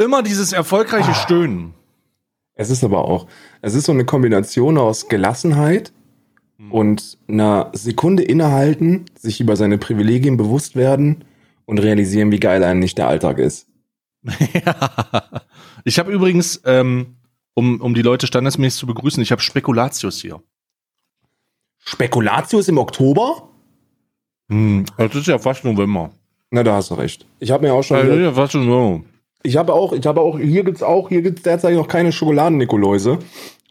Immer dieses erfolgreiche Stöhnen. Es ist aber auch, es ist so eine Kombination aus Gelassenheit und einer Sekunde innehalten, sich über seine Privilegien bewusst werden und realisieren, wie geil einem nicht der Alltag ist. ja. Ich habe übrigens, ähm, um, um die Leute standesmäßig zu begrüßen, ich habe Spekulatius hier. Spekulatius im Oktober? Hm, das ist ja fast November. Na, da hast du recht. Ich habe mir auch schon. Ja, ja, fast November. Ich habe auch, ich habe auch, hier gibt's auch, hier gibt's derzeit noch keine Schokoladen-Nikoläuse,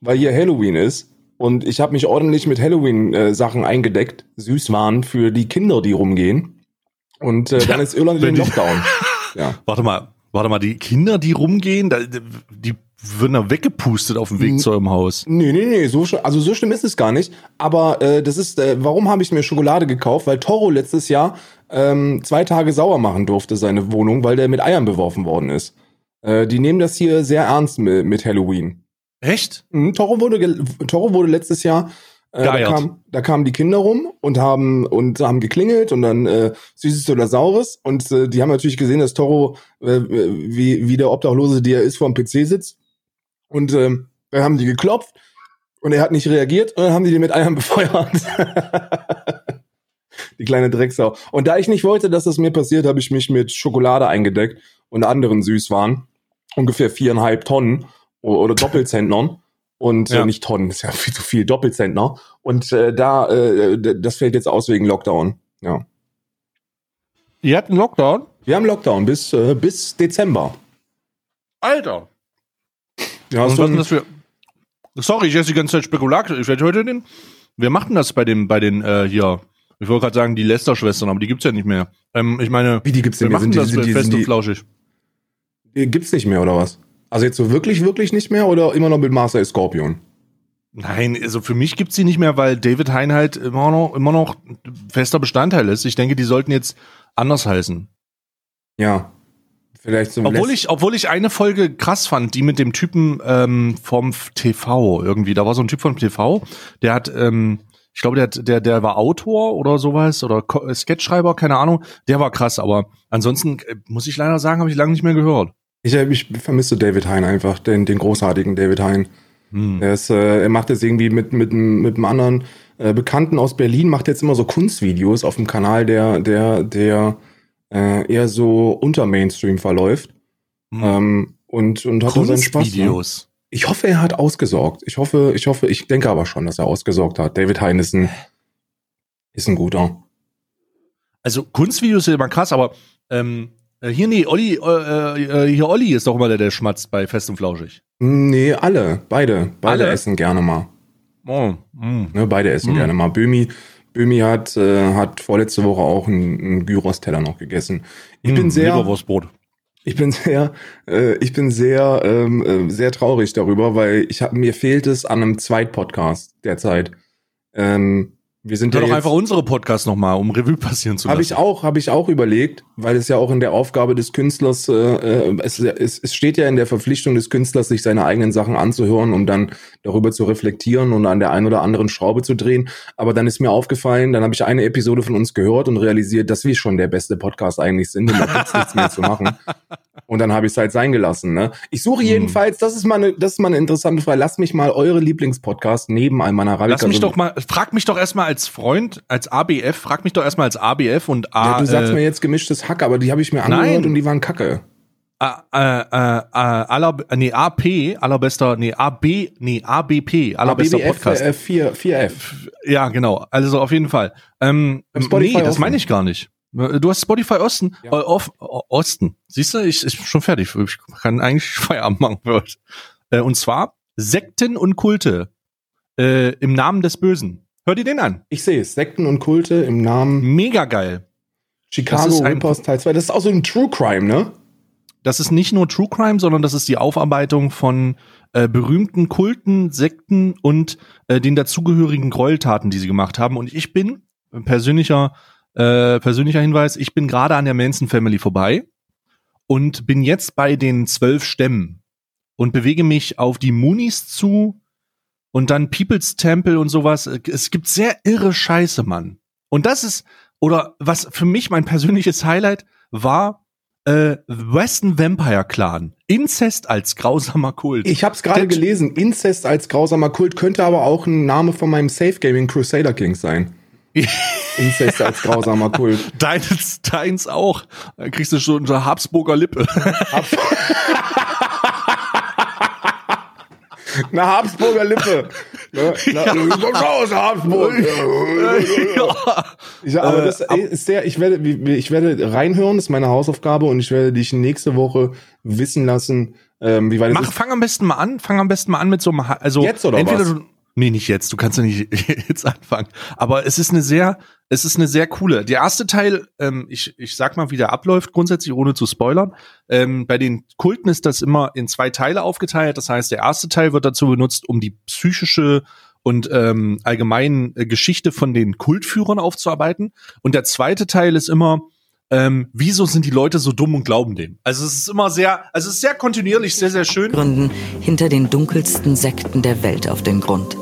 weil hier Halloween ist. Und ich habe mich ordentlich mit Halloween-Sachen eingedeckt, Süßwaren für die Kinder, die rumgehen. Und äh, dann ist Irland in die- Lockdown. ja. Warte mal, warte mal, die Kinder, die rumgehen, die würden da weggepustet auf dem Weg Hm. zu eurem Haus. Nee, nee, nee, so, also so schlimm ist es gar nicht. Aber äh, das ist, äh, warum habe ich mir Schokolade gekauft? Weil Toro letztes Jahr ähm, zwei Tage sauer machen durfte, seine Wohnung, weil der mit Eiern beworfen worden ist. Äh, die nehmen das hier sehr ernst mit, mit Halloween. Echt? Mhm, Toro wurde, Toro wurde letztes Jahr, äh, da, kam, da kamen die Kinder rum und haben und haben geklingelt und dann äh, Süßes oder Saures und äh, die haben natürlich gesehen, dass Toro, äh, wie, wie der Obdachlose, der ist, vor dem PC sitzt und ähm, dann haben die geklopft und er hat nicht reagiert und dann haben die den mit Eiern befeuert. Die kleine Drecksau. Und da ich nicht wollte, dass das mir passiert, habe ich mich mit Schokolade eingedeckt und anderen Süßwaren. Ungefähr viereinhalb Tonnen oder Doppelzentnern. Und Ja. äh, nicht Tonnen, ist ja viel zu viel, Doppelzentner. Und äh, da, äh, das fällt jetzt aus wegen Lockdown. Ja. Ihr habt einen Lockdown? Wir haben Lockdown bis, äh, bis Dezember. Alter. Ja, Und so was denn das für. Sorry, ich esse die ganze Zeit Spekulat. Ich werde heute den. Wir machten das bei den, bei den, äh, hier. Ich wollte gerade sagen, die Lester-Schwestern, aber die gibt's ja nicht mehr. Ähm, ich meine, wie die gibt's wir denn? machen Sind die, das sind die, fest sind und die, flauschig. die, gibt's nicht mehr oder was? Also jetzt so wirklich, wirklich nicht mehr oder immer noch mit Master Scorpion? Nein, also für mich gibt's die nicht mehr, weil David Hein halt immer noch, immer noch fester Bestandteil ist. Ich denke, die sollten jetzt anders heißen. Ja. Vielleicht so Obwohl ich, obwohl ich eine Folge krass fand, die mit dem Typen ähm, vom TV irgendwie. Da war so ein Typ vom TV, der hat, ähm, ich glaube, der, der, der war Autor oder sowas oder äh, Sketchschreiber, keine Ahnung. Der war krass, aber ansonsten äh, muss ich leider sagen, habe ich lange nicht mehr gehört. Ich, äh, ich vermisse David Hein einfach, den, den großartigen David Hein. Hm. Er, ist, äh, er macht jetzt irgendwie mit, mit, einem- mit einem anderen äh, Bekannten aus Berlin, macht jetzt immer so Kunstvideos auf dem Kanal, der, der, der äh, eher so unter Mainstream verläuft. Hm. Ähm, und, und hat da seinen Spaß. Ne? Kunstvideos. Ich hoffe, er hat ausgesorgt. Ich hoffe, ich hoffe, ich denke aber schon, dass er ausgesorgt hat. David Hein ist ein, guter. Also Kunstvideos sind immer krass, aber ähm, äh, hier nee, Olli, äh, äh, hier Olli ist doch immer der, der schmatzt bei Fest und Flauschig. Nee, alle, beide, beide Alle? essen gerne mal. Oh, mm. Ne, beide essen Mm. gerne mal. Böhmi, Böhmi hat, äh, hat vorletzte Woche auch einen, einen Gyros-Teller noch gegessen. Ich bin Mm, sehr, Leberwurstbrot. Ich bin sehr, äh, ich bin sehr, ähm, äh, sehr traurig darüber, weil ich hab, mir fehlt es an einem Zweitpodcast derzeit. Ähm, wir sind ja doch einfach unsere Podcast nochmal, um Revue passieren zu lassen. habe ich auch, habe ich auch überlegt, weil es ja auch in der Aufgabe des Künstlers, äh, äh, es, es, es steht ja in der Verpflichtung des Künstlers, sich seine eigenen Sachen anzuhören, um dann darüber zu reflektieren und an der einen oder anderen Schraube zu drehen. Aber dann ist mir aufgefallen, dann habe ich eine Episode von uns gehört und realisiert, dass wir schon der beste Podcast eigentlich sind und da gibt's nichts mehr zu machen. Und dann habe ich es halt sein gelassen. Ne? Ich suche Hm. jedenfalls, das ist mal eine, das ist mal eine interessante Frage. Lasst mich mal eure Lieblingspodcast neben all meiner Arabica. Lass mich doch mal, frag mich doch erstmal als Freund, als ABF, frag mich doch erstmal als ABF und A. ja, du sagst äh, mir jetzt gemischtes Hack, aber die habe ich mir angehört Nein. und die waren kacke. A, äh, äh, aller, nee, AP, allerbester, nee, AB, nee, ABP, allerbester BBF, Podcast. Äh, 4, 4F. Ja, genau. Also auf jeden Fall. Ähm, nee, das meine ich gar nicht. Du hast Spotify Osten. Ja. Äh, O- Osten. Siehst du, ich, ich bin schon fertig. Ich kann eigentlich Feierabend machen heute. Äh, und zwar Sekten und Kulte äh, im Namen des Bösen. Hör dir den an. Ich sehe es. Sekten und Kulte im Namen Mega geil. Chicago Rippers Teil 2. Das ist auch so ein True Crime, ne? Das ist nicht nur True Crime, sondern das ist die Aufarbeitung von äh, berühmten Kulten, Sekten und äh, den dazugehörigen Gräueltaten, die sie gemacht haben. Und ich bin persönlicher äh, persönlicher Hinweis: Ich bin gerade an der Manson Family vorbei und bin jetzt bei den zwölf Stämmen und bewege mich auf die Moonies zu und dann People's Temple und sowas. Es gibt sehr irre Scheiße, Mann. Und das ist oder was für mich mein persönliches Highlight war äh, Western Vampire Clan. Inzest als grausamer Kult. Ich habe es gerade gelesen. Inzest als grausamer Kult könnte aber auch ein Name von meinem Safe Gaming Crusader King sein. Inzest als grausamer Kult. Deins, deins auch. Dann kriegst du schon eine Habsburger Lippe. Habs eine Habsburger Lippe. Ne? Na, ja. aus Habsburg. ja. Ich, aber das äh, ist sehr, ich werde, ich werde reinhören, das ist meine Hausaufgabe und ich werde dich nächste Woche wissen lassen, ähm, wie weit Mach, fang am besten mal an, fang am besten mal an mit so einem, also jetzt oder entweder was? Du, Nee, nicht jetzt. Du kannst ja nicht jetzt anfangen. Aber es ist eine sehr, es ist eine sehr coole. Der erste Teil, ähm, ich, ich sag mal, wie der abläuft, grundsätzlich ohne zu spoilern. Ähm, bei den Kulten ist das immer in zwei Teile aufgeteilt. Das heißt, der erste Teil wird dazu benutzt, um die psychische und ähm, allgemein äh, Geschichte von den Kultführern aufzuarbeiten. Und der zweite Teil ist immer, ähm, wieso sind die Leute so dumm und glauben dem? Also es ist immer sehr, also es ist sehr kontinuierlich, sehr, sehr schön. Gründen hinter den dunkelsten Sekten der Welt auf den Grund.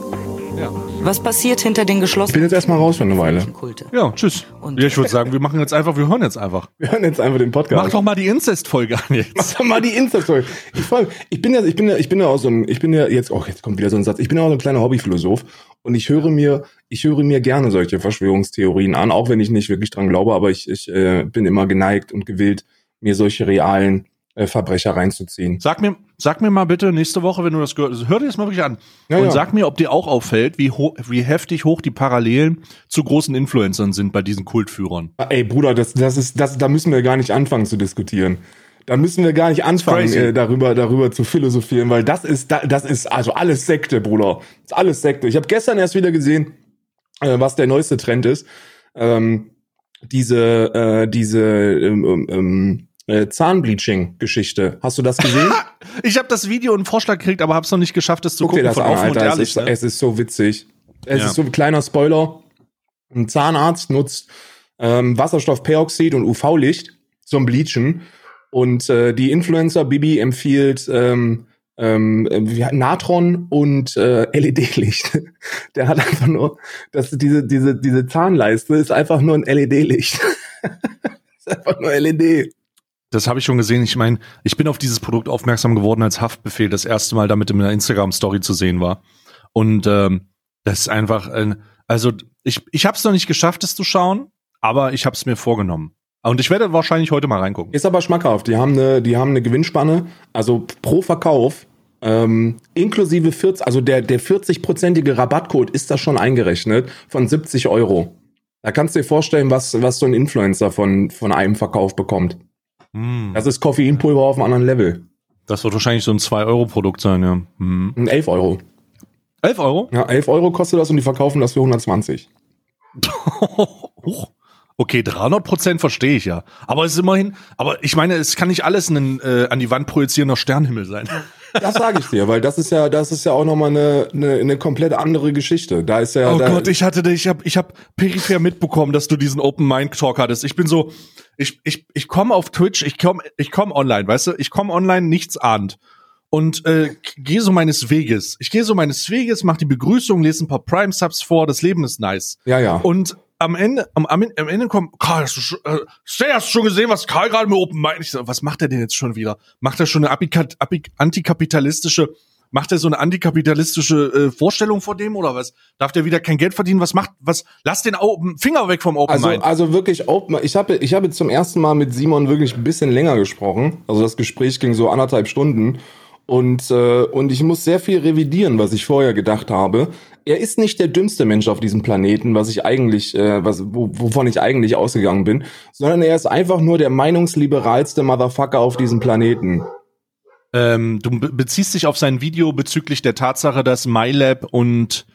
Ja. Was passiert hinter den geschlossenen? Ich bin jetzt erstmal raus für eine Weile. Ja, tschüss. Und ja, ich würde sagen, wir machen jetzt einfach, wir hören jetzt einfach. Wir hören jetzt einfach den Podcast. Mach doch mal die Inzest-Folge an jetzt. Mach doch mal die Inzest-Folge. Ich, ich bin ja, ich bin ja, ich bin ja auch so ein, ich bin ja jetzt, oh, jetzt kommt wieder so ein Satz. Ich bin ja auch so ein kleiner Hobbyphilosoph und ich höre mir, ich höre mir gerne solche Verschwörungstheorien an, auch wenn ich nicht wirklich dran glaube, aber ich, ich äh, bin immer geneigt und gewillt, mir solche realen äh, Verbrecher reinzuziehen. Sag mir, sag mir mal bitte nächste Woche, wenn du das gehört hast, hör dir das mal wirklich an. Ja, und ja. sag mir, ob dir auch auffällt, wie, wie heftig hoch die Parallelen zu großen Influencern sind bei diesen Kultführern. Ah, ey, Bruder, das, das ist, das, da müssen wir gar nicht anfangen zu diskutieren. Da müssen wir gar nicht anfangen, äh, darüber, darüber zu philosophieren, weil das ist, das ist also alles Sekte, Bruder. Das ist alles Sekte. Ich habe gestern erst wieder gesehen, äh, was der neueste Trend ist. Ähm, diese, äh, diese, ähm, ähm äh, Zahnbleaching-Geschichte. Hast du das gesehen? ich habe das Video und einen Vorschlag gekriegt, aber habe es noch nicht geschafft, es zu Guck gucken. Dir das von an, Alter, ehrlich, es, ist, ne? es ist so witzig. Es ja. ist so ein kleiner Spoiler. Ein Zahnarzt nutzt ähm, Wasserstoffperoxid und UV-Licht zum Bleachen. Und äh, die Influencer Bibi empfiehlt ähm, ähm, Natron und äh, LED-Licht. Der hat einfach nur, dass diese diese diese Zahnleiste ist einfach nur ein LED-Licht. ist einfach nur LED. Das habe ich schon gesehen. Ich meine, ich bin auf dieses Produkt aufmerksam geworden, als Haftbefehl das erste Mal damit in einer Instagram-Story zu sehen war. Und ähm, das ist einfach, äh, also ich, ich habe es noch nicht geschafft, es zu schauen, aber ich habe es mir vorgenommen. Und ich werde wahrscheinlich heute mal reingucken. Ist aber schmackhaft. Die haben eine, die haben eine Gewinnspanne, also pro Verkauf ähm, inklusive 40, also der der 40-prozentige Rabattcode ist da schon eingerechnet von 70 Euro. Da kannst du dir vorstellen, was was so ein Influencer von von einem Verkauf bekommt. Mm. Das ist Koffeinpulver auf einem anderen Level. Das wird wahrscheinlich so ein 2-Euro-Produkt sein, ja. Mm. 11 Euro. 11 Euro? Ja, 11 Euro kostet das und die verkaufen das für 120. okay, 300 Prozent verstehe ich ja. Aber es ist immerhin, aber ich meine, es kann nicht alles ein äh, an die Wand projizierender Sternhimmel sein. Das sage ich dir, weil das ist ja, das ist ja auch nochmal eine, eine, eine komplett andere Geschichte. Da ist ja. Oh Gott, ich hatte, ich habe, ich habe peripher mitbekommen, dass du diesen Open Mind Talk hattest. Ich bin so, ich, ich, ich komme auf Twitch, ich komme, ich komme online, weißt du, ich komme online, nichts ahnt und äh, gehe so meines Weges. Ich gehe so meines Weges, mach die Begrüßung, lese ein paar Prime Subs vor. Das Leben ist nice. Ja, ja. Und am Ende, am, am, am Ende kommt, Karl, hast du, schon, äh, Stay, hast du schon gesehen, was Karl gerade mit Open Mind? Ich so, was macht er denn jetzt schon wieder? Macht er schon eine antikapitalistische, macht er so eine antikapitalistische äh, Vorstellung vor dem oder was? Darf der wieder kein Geld verdienen? Was macht, was? Lass den Open, Finger weg vom Open also, Mind. Also wirklich Open, ich habe, ich habe zum ersten Mal mit Simon wirklich ein bisschen länger gesprochen. Also das Gespräch ging so anderthalb Stunden. Und, äh, und ich muss sehr viel revidieren, was ich vorher gedacht habe. Er ist nicht der dümmste Mensch auf diesem Planeten, was ich eigentlich, äh, was, wovon ich eigentlich ausgegangen bin, sondern er ist einfach nur der meinungsliberalste Motherfucker auf diesem Planeten. Ähm, du beziehst dich auf sein Video bezüglich der Tatsache, dass MyLab und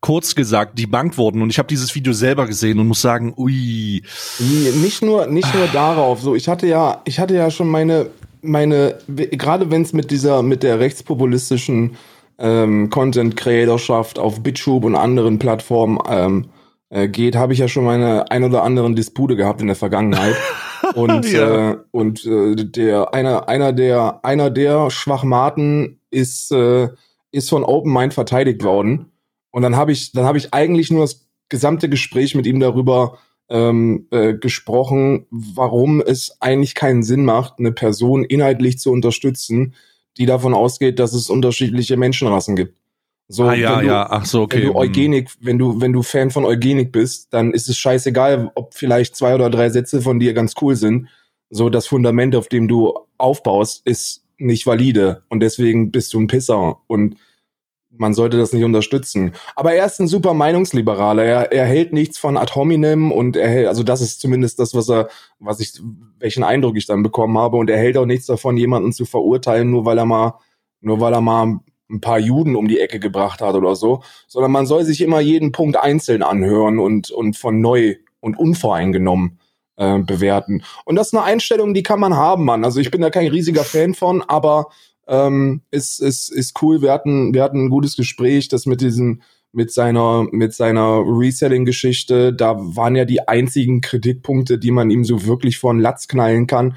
kurz gesagt debunked wurden und ich habe dieses Video selber gesehen und muss sagen, ui. Nicht nur nicht nur darauf, so ich hatte ja ich hatte ja schon meine meine, gerade wenn es mit dieser, mit der rechtspopulistischen ähm, Content-Creatorschaft auf BitTube und anderen Plattformen ähm, äh, geht, habe ich ja schon meine ein oder anderen Dispute gehabt in der Vergangenheit. und ja. äh, und äh, der einer einer der einer der Schwachmaten ist äh, ist von Open Mind verteidigt worden. Und dann habe ich dann habe ich eigentlich nur das gesamte Gespräch mit ihm darüber ähm, äh, gesprochen, warum es eigentlich keinen Sinn macht, eine Person inhaltlich zu unterstützen, die davon ausgeht, dass es unterschiedliche Menschenrassen gibt. So, ah, ja, du, ja, ach so, okay. Wenn du Eugenik, wenn du, wenn du Fan von Eugenik bist, dann ist es scheißegal, ob vielleicht zwei oder drei Sätze von dir ganz cool sind. So, das Fundament, auf dem du aufbaust, ist nicht valide und deswegen bist du ein Pisser und man sollte das nicht unterstützen. Aber er ist ein super Meinungsliberaler. Er, er hält nichts von ad hominem und er hält, also das ist zumindest das, was er, was ich, welchen Eindruck ich dann bekommen habe. Und er hält auch nichts davon, jemanden zu verurteilen, nur weil er mal, nur weil er mal ein paar Juden um die Ecke gebracht hat oder so, sondern man soll sich immer jeden Punkt einzeln anhören und, und von neu und unvoreingenommen äh, bewerten. Und das ist eine Einstellung, die kann man haben, Mann. Also ich bin da kein riesiger Fan von, aber ähm, ist, ist, ist cool. Wir hatten, wir hatten ein gutes Gespräch, das mit diesem, mit seiner, mit seiner Reselling-Geschichte. Da waren ja die einzigen Kritikpunkte, die man ihm so wirklich von Latz knallen kann,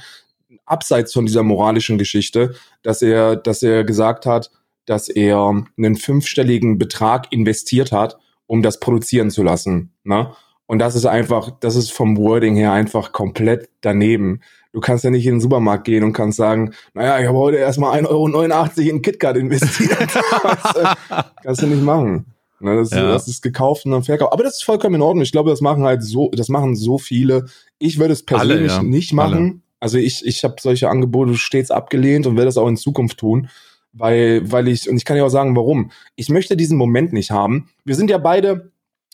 abseits von dieser moralischen Geschichte, dass er, dass er gesagt hat, dass er einen fünfstelligen Betrag investiert hat, um das produzieren zu lassen. Ne? Und das ist einfach, das ist vom Wording her einfach komplett daneben. Du kannst ja nicht in den Supermarkt gehen und kannst sagen, naja, ich habe heute erstmal 1,89 Euro in KitKat investiert. das, kannst du nicht machen. Ne, das, ja. das ist gekauft und dann verkauft. Aber das ist vollkommen in Ordnung. Ich glaube, das machen halt so, das machen so viele. Ich würde es persönlich Alle, ja. nicht machen. Alle. Also ich, ich habe solche Angebote stets abgelehnt und werde das auch in Zukunft tun weil, weil ich, und ich kann ja auch sagen, warum. Ich möchte diesen Moment nicht haben. Wir sind ja beide, äh,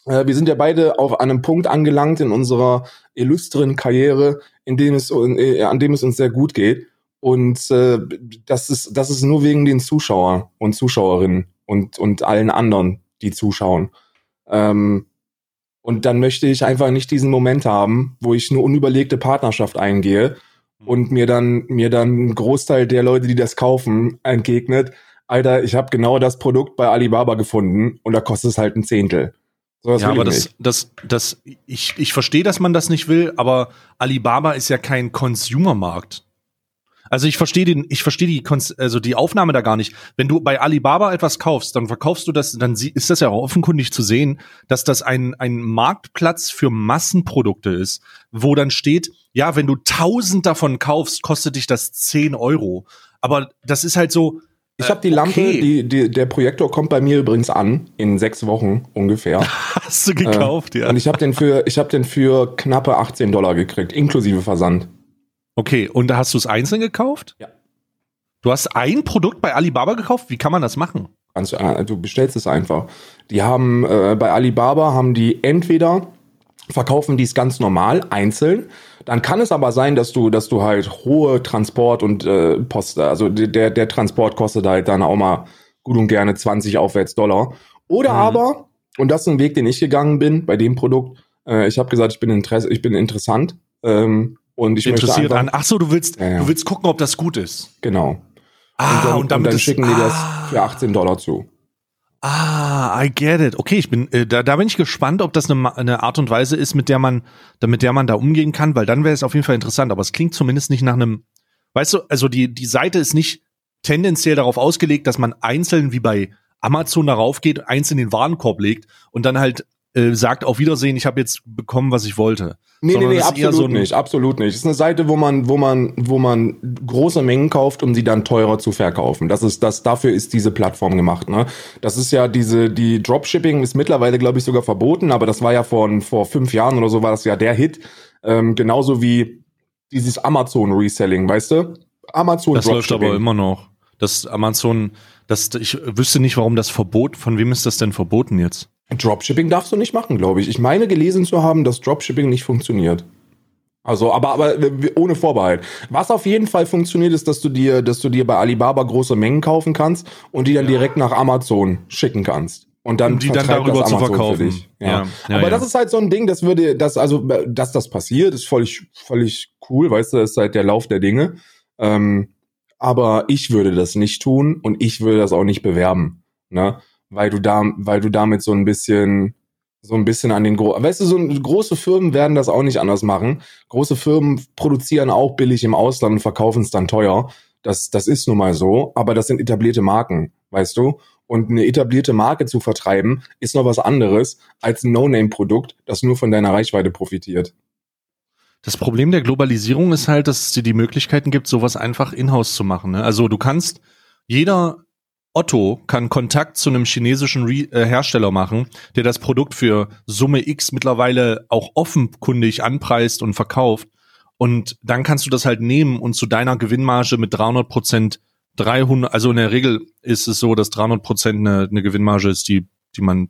wir sind ja beide auf einem Punkt angelangt in unserer illustren Karriere, in dem es, äh, an dem es uns sehr gut geht. Und äh, das ist, das ist nur wegen den Zuschauer und Zuschauerinnen und, und allen anderen, die zuschauen. Ähm, und dann möchte ich einfach nicht diesen Moment haben, wo ich eine unüberlegte Partnerschaft eingehe und mir dann mir dann ein Großteil der Leute, die das kaufen, entgegnet, Alter, ich habe genau das Produkt bei Alibaba gefunden und da kostet es halt ein Zehntel. So, ja, aber das, das, das, ich, ich verstehe, dass man das nicht will, aber Alibaba ist ja kein Consumermarkt. Also ich verstehe den, ich verstehe die, also die Aufnahme da gar nicht. Wenn du bei Alibaba etwas kaufst, dann verkaufst du das, dann ist das ja auch offenkundig zu sehen, dass das ein, ein Marktplatz für Massenprodukte ist, wo dann steht, ja, wenn du tausend davon kaufst, kostet dich das zehn Euro. Aber das ist halt so. Ich habe die Lampe, okay. die, die, der Projektor kommt bei mir übrigens an in sechs Wochen ungefähr. Hast du gekauft, äh, ja? Und ich habe den für, ich habe den für knappe 18 Dollar gekriegt, inklusive Versand. Okay, und hast du es einzeln gekauft? Ja. Du hast ein Produkt bei Alibaba gekauft? Wie kann man das machen? Also, du bestellst es einfach. Die haben äh, bei Alibaba haben die entweder verkaufen die es ganz normal einzeln. Dann kann es aber sein, dass du, dass du halt hohe Transport und äh, Post, also der der Transport kostet halt dann auch mal gut und gerne 20 aufwärts Dollar. Oder mhm. aber und das ist ein Weg, den ich gegangen bin bei dem Produkt. Äh, ich habe gesagt, ich bin Interesse, ich bin interessant. Ähm, und ich interessiert einfach, an. Ach so, du willst, ja, ja. du willst gucken, ob das gut ist. Genau. Ah, und dann, und, damit und dann schicken die das ah. für 18 Dollar zu. Ah, I get it. Okay, ich bin äh, da, da bin ich gespannt, ob das eine, eine Art und Weise ist, mit der man, mit der man da umgehen kann, weil dann wäre es auf jeden Fall interessant. Aber es klingt zumindest nicht nach einem, weißt du, also die die Seite ist nicht tendenziell darauf ausgelegt, dass man einzeln wie bei Amazon darauf geht, eins in den Warenkorb legt und dann halt äh, sagt auf Wiedersehen, ich habe jetzt bekommen, was ich wollte. Nee, Sondern nee, nee, absolut so nicht, absolut nicht. Es ist eine Seite, wo man, wo man, wo man große Mengen kauft, um sie dann teurer zu verkaufen. Das ist das, dafür ist diese Plattform gemacht. Ne? Das ist ja diese, die Dropshipping ist mittlerweile, glaube ich, sogar verboten, aber das war ja vor, vor fünf Jahren oder so war das ja der Hit. Ähm, genauso wie dieses Amazon Reselling, weißt du? Amazon Das läuft aber immer noch. Das Amazon, das, ich wüsste nicht, warum das Verbot, von wem ist das denn verboten jetzt? Dropshipping darfst du nicht machen, glaube ich. Ich meine gelesen zu haben, dass Dropshipping nicht funktioniert. Also, aber, aber ohne Vorbehalt. Was auf jeden Fall funktioniert, ist, dass du dir, dass du dir bei Alibaba große Mengen kaufen kannst und die dann ja. direkt nach Amazon schicken kannst. Und dann, um die dann darüber zu verkaufen. Ja. ja. Ja, aber das ist halt so ein Ding, das würde, das, also, dass das passiert, ist völlig, völlig cool, weißt du, das ist halt der Lauf der Dinge. Ähm, aber ich würde das nicht tun und ich würde das auch nicht bewerben. Ne? Weil du da, weil du damit so ein bisschen, so ein bisschen an den, Gro weißt du, so große Firmen werden das auch nicht anders machen. Große Firmen produzieren auch billig im Ausland und verkaufen es dann teuer. Das, das ist nun mal so, aber das sind etablierte Marken, weißt du? Und eine etablierte Marke zu vertreiben, ist noch was anderes als ein No-Name-Produkt, das nur von deiner Reichweite profitiert. Das Problem der Globalisierung ist halt, dass es dir die Möglichkeiten gibt, sowas einfach in-house zu machen. Ne? Also du kannst, jeder Otto kann Kontakt zu einem chinesischen Re äh, Hersteller machen, der das Produkt für Summe X mittlerweile auch offenkundig anpreist und verkauft. Und dann kannst du das halt nehmen und zu deiner Gewinnmarge mit 300 Prozent 300, also in der Regel ist es so, dass 300 Prozent eine, eine Gewinnmarge ist, die, die man,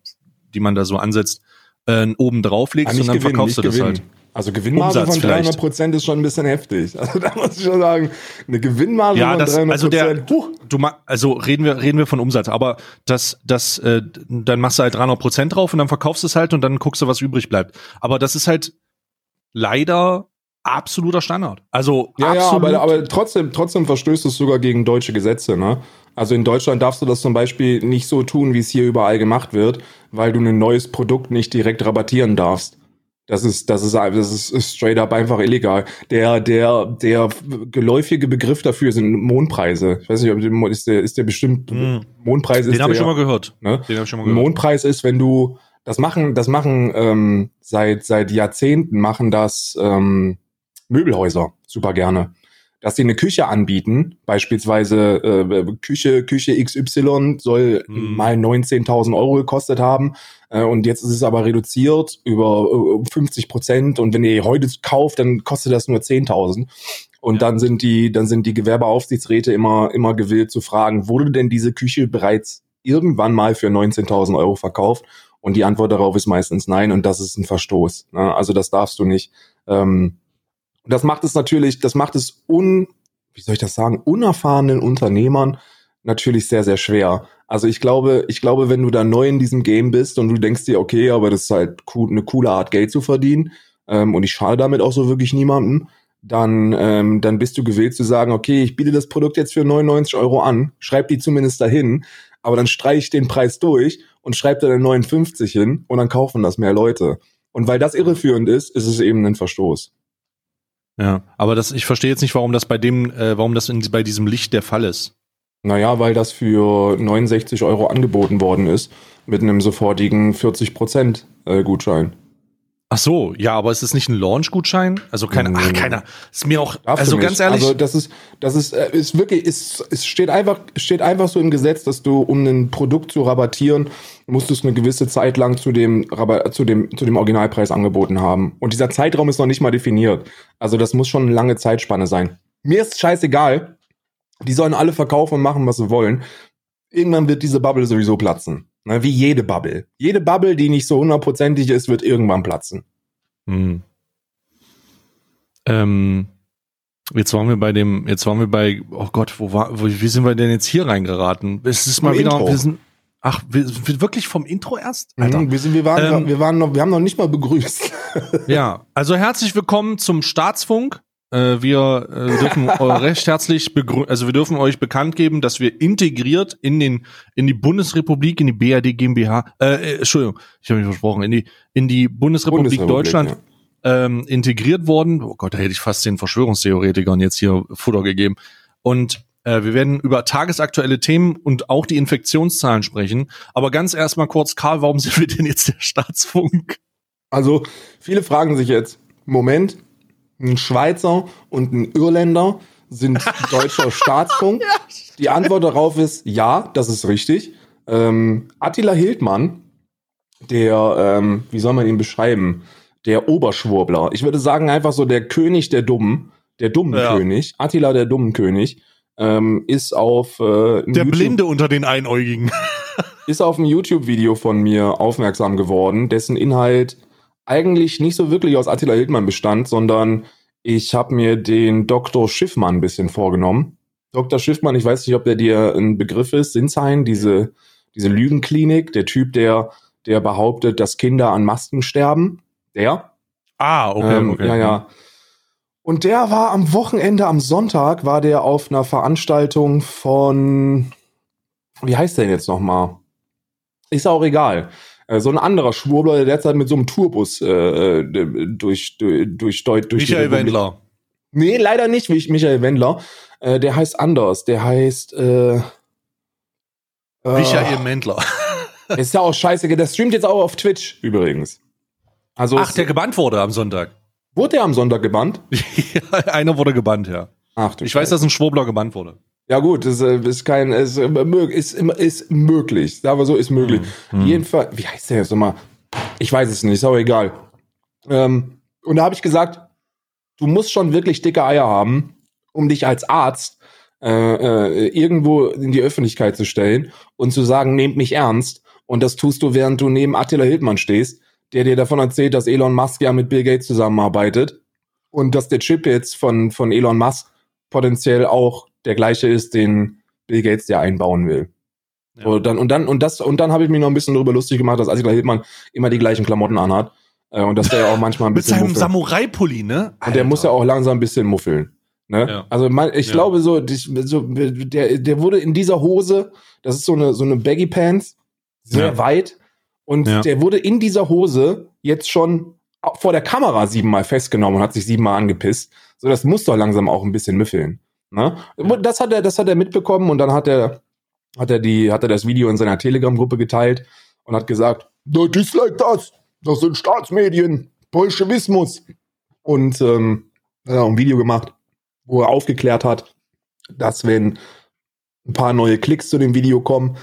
die man da so ansetzt, äh, oben drauf legst Ah, und dann nicht verkaufst du gewinnen, das halt. Also Gewinnmarge Umsatz von 300 vielleicht. Prozent ist schon ein bisschen heftig. Also da muss ich schon sagen, eine Gewinnmarge Ja, von das, 300 also der, Huch, du also reden wir, reden wir von Umsatz, aber das, das, äh, dann machst du halt 300 Prozent drauf und dann verkaufst du es halt und dann guckst du, was übrig bleibt. Aber das ist halt leider absoluter Standard. Also Ja, ja, aber, aber trotzdem, trotzdem verstößt es sogar gegen deutsche Gesetze, ne? Also in Deutschland darfst du das zum Beispiel nicht so tun, wie es hier überall gemacht wird, weil du ein neues Produkt nicht direkt rabattieren darfst. Das ist, das ist, das ist, straight up einfach illegal. Der, der, der geläufige Begriff dafür sind Mondpreise. Ich weiß nicht, ob der- ist der, ist der bestimmt, Hm. Mondpreis ist den habe ich schon mal gehört. Ne? Den habe ich schon mal gehört. Mondpreis ist, wenn du das machen, das machen ähm, seit seit Jahrzehnten machen das ähm, Möbelhäuser super gerne, dass sie eine Küche anbieten, beispielsweise äh, Küche Küche XY soll Mhm. mal 19.000 Euro gekostet haben äh, und jetzt ist es aber reduziert über äh, 50 Prozent und wenn ihr heute kauft, dann kostet das nur 10.000 und Ja. dann sind die dann sind die Gewerbeaufsichtsräte immer immer gewillt zu fragen, wurde denn diese Küche bereits irgendwann mal für 19.000 Euro verkauft? Und die Antwort darauf ist meistens nein und das ist ein Verstoß. Ne? Also das darfst du nicht. Ähm, das macht es natürlich, das macht es un, wie soll ich das sagen, unerfahrenen Unternehmern natürlich sehr, sehr schwer. Also ich glaube, ich glaube, wenn du da neu in diesem Game bist und du denkst dir, okay, aber das ist halt cool, eine coole Art, Geld zu verdienen, ähm, und ich schade damit auch so wirklich niemandem, dann, ähm, dann bist du gewillt zu sagen, okay, ich biete das Produkt jetzt für 99 Euro an, schreib die zumindest dahin, aber dann streich ich den Preis durch und schreib da dann 59 hin und dann kaufen das mehr Leute. Und weil das irreführend ist, ist es eben ein Verstoß. Ja, aber das, ich verstehe jetzt nicht, warum das bei dem, äh, warum das in, bei diesem Licht der Fall ist. Naja, weil das für 69 Euro angeboten worden ist mit einem sofortigen 40% äh, Gutschein. Ach so, ja, aber ist es nicht ein Launch-Gutschein? Also keine, ach, keiner. Ist mir auch, also ganz ehrlich, Also das ist, das ist, äh, ist wirklich, ist, es steht einfach, steht einfach so im Gesetz, dass du, um ein Produkt zu rabattieren, musst du es eine gewisse Zeit lang zu dem, zu dem, zu dem Originalpreis angeboten haben. Und dieser Zeitraum ist noch nicht mal definiert. Also das muss schon eine lange Zeitspanne sein. Mir ist scheißegal. Die sollen alle verkaufen und machen, was sie wollen. Irgendwann wird diese Bubble sowieso platzen. Ne, wie jede Bubble. Jede Bubble, die nicht so hundertprozentig ist, wird irgendwann platzen. Hm. Ähm, jetzt waren wir bei dem, jetzt waren wir bei, oh Gott, wo war, wo, wie sind wir denn jetzt hier reingeraten? Es ist mal Vom wieder, Intro. wir sind, ach, wir, wir wirklich vom Intro erst? Alter. Mhm, wir, sind, wir, waren, Ähm, wir, waren noch, wir haben noch nicht mal begrüßt. Ja, also herzlich willkommen zum Staatsfunk. Äh, wir äh, dürfen recht herzlich also wir dürfen euch bekannt geben, dass wir integriert in den in die Bundesrepublik, in die BRD GmbH, äh, äh, Entschuldigung, ich habe mich versprochen, in die in die Bundesrepublik, Bundesrepublik, Deutschland ähm, integriert worden. Oh Gott, da hätte ich fast den Verschwörungstheoretikern jetzt hier Futter gegeben. Und äh, wir werden über tagesaktuelle Themen und auch die Infektionszahlen sprechen. Aber ganz erstmal kurz, Karl, warum sind wir denn jetzt der Staatsfunk? Also, viele fragen sich jetzt, Moment, ein Schweizer und ein Irländer sind deutscher Staatsfunk? Die Antwort darauf ist ja, das ist richtig. Ähm, Attila Hildmann, der, ähm, wie soll man ihn beschreiben? Der Oberschwurbler. Ich würde sagen, einfach so der König der Dummen, der dummen Ja. König, Attila der dummen König, ähm, ist auf äh, Der YouTube- Blinde unter den Einäugigen. ist auf ein YouTube-Video von mir aufmerksam geworden, dessen Inhalt eigentlich nicht so wirklich aus Attila Hildmann bestand, sondern ich habe mir den Dr. Schiffmann ein bisschen vorgenommen. Dr. Schiffmann, ich weiß nicht, ob der dir ein Begriff ist, Sinsheim, diese, diese Lügenklinik, der Typ, der, der behauptet, dass Kinder an Masken sterben. Der? Ah, okay, Ähm, okay. Ja, ja. Und der war am Wochenende, am Sonntag, war der auf einer Veranstaltung von, wie heißt der denn jetzt nochmal? Ist auch egal. Äh, So ein anderer Schwurbler, der derzeit mit so einem Tourbus äh, durch, durch, durch, durch Michael Wendler. Nee, leider nicht, wie ich Michael Wendler. Äh, der heißt anders. Der heißt, äh, Michael Mendler. Ist ja auch scheiße. Der streamt jetzt auch auf Twitch übrigens. Also Ach, der gebannt wurde am Sonntag. Wurde der am Sonntag gebannt? ja, einer wurde gebannt, ja. Ach, ich weiß, dass ein Schwurbler gebannt wurde. Ja gut, das äh, ist kein, ist, ist, ist möglich. Sagen wir so, ist möglich. Hm. Jedenfalls, wie heißt der jetzt nochmal? Ich weiß es nicht, ist auch egal. Ähm, und da habe ich gesagt, du musst schon wirklich dicke Eier haben, um dich als Arzt äh, äh, irgendwo in die Öffentlichkeit zu stellen und zu sagen, nehmt mich ernst. Und das tust du, während du neben Attila Hildmann stehst, der dir davon erzählt, dass Elon Musk ja mit Bill Gates zusammenarbeitet und dass der Chip jetzt von, von Elon Musk potenziell auch der gleiche ist, den Bill Gates ja einbauen will. Ja. Und dann, und dann, und das, und dann habe ich mich noch ein bisschen darüber lustig gemacht, dass Attila Hildmann immer die gleichen Klamotten anhat. Äh, und dass der ja auch manchmal ein bisschen. Mit seinem Samurai-Pulli, ne? Und der muss ja auch langsam ein bisschen muffeln. Ne? Ja. Also man, ich ja. glaube so, die, so, der, der wurde in dieser Hose, das ist so eine, so eine Baggy Pants, sehr weit. Und der wurde in dieser Hose jetzt schon vor der Kamera siebenmal festgenommen und hat sich siebenmal angepisst. So, das muss doch langsam auch ein bisschen müffeln. Ne? Das hat er, das hat er mitbekommen und dann hat er, hat er die, hat er das Video in seiner Telegram-Gruppe geteilt und hat gesagt, no, dislike das, das sind Staatsmedien, Bolschewismus. Und ähm, hat auch ein Video gemacht, wo er aufgeklärt hat, dass wenn ein paar neue Klicks zu dem Video kommen,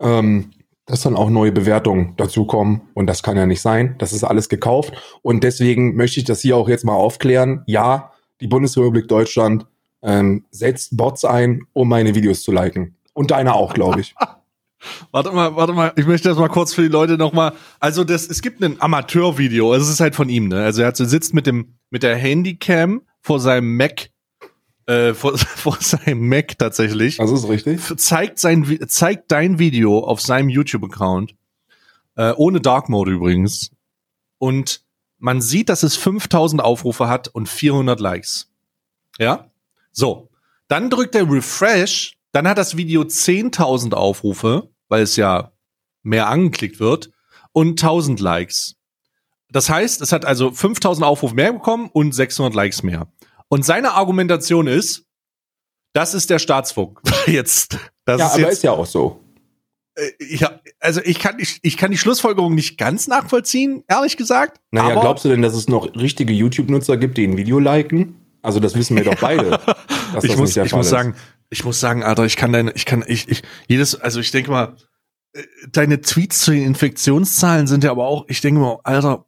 ähm, dass dann auch neue Bewertungen dazukommen. Und das kann ja nicht sein. Das ist alles gekauft. Und deswegen möchte ich das hier auch jetzt mal aufklären. Ja, die Bundesrepublik Deutschland ähm, setzt Bots ein, um meine Videos zu liken. Und deine auch, glaube ich. Warte mal, warte mal, ich möchte das mal kurz für die Leute nochmal. Also, das, es gibt ein Amateurvideo, also es ist halt von ihm, ne? Also er hat, sitzt mit dem, mit der Handycam vor seinem Mac, äh, vor, vor seinem Mac tatsächlich. Das ist richtig. Zeigt sein, zeigt dein Video auf seinem YouTube-Account. Äh, ohne Dark Mode übrigens. Und man sieht, dass es 5000 Aufrufe hat und 400 Likes. Ja? So. Dann drückt er Refresh dann hat das Video 10.000 Aufrufe, weil es ja mehr angeklickt wird und 1000 Likes. Das heißt, es hat also 5000 Aufrufe mehr bekommen und 600 Likes mehr. Und seine Argumentation ist, das ist der Staatsfunk. jetzt. Das ja, ist aber jetzt, ist ja auch so. Äh, ja, also ich kann, ich, ich kann die Schlussfolgerung nicht ganz nachvollziehen, ehrlich gesagt. Naja, glaubst du denn, dass es noch richtige YouTube-Nutzer gibt, die ein Video liken? Also das wissen wir doch beide. ich muss, ich muss sagen, ich muss sagen, Alter, ich kann deine, ich kann, ich, ich, jedes, also ich denke mal, äh, deine Tweets zu den Infektionszahlen sind ja aber auch, ich denke mal, Alter,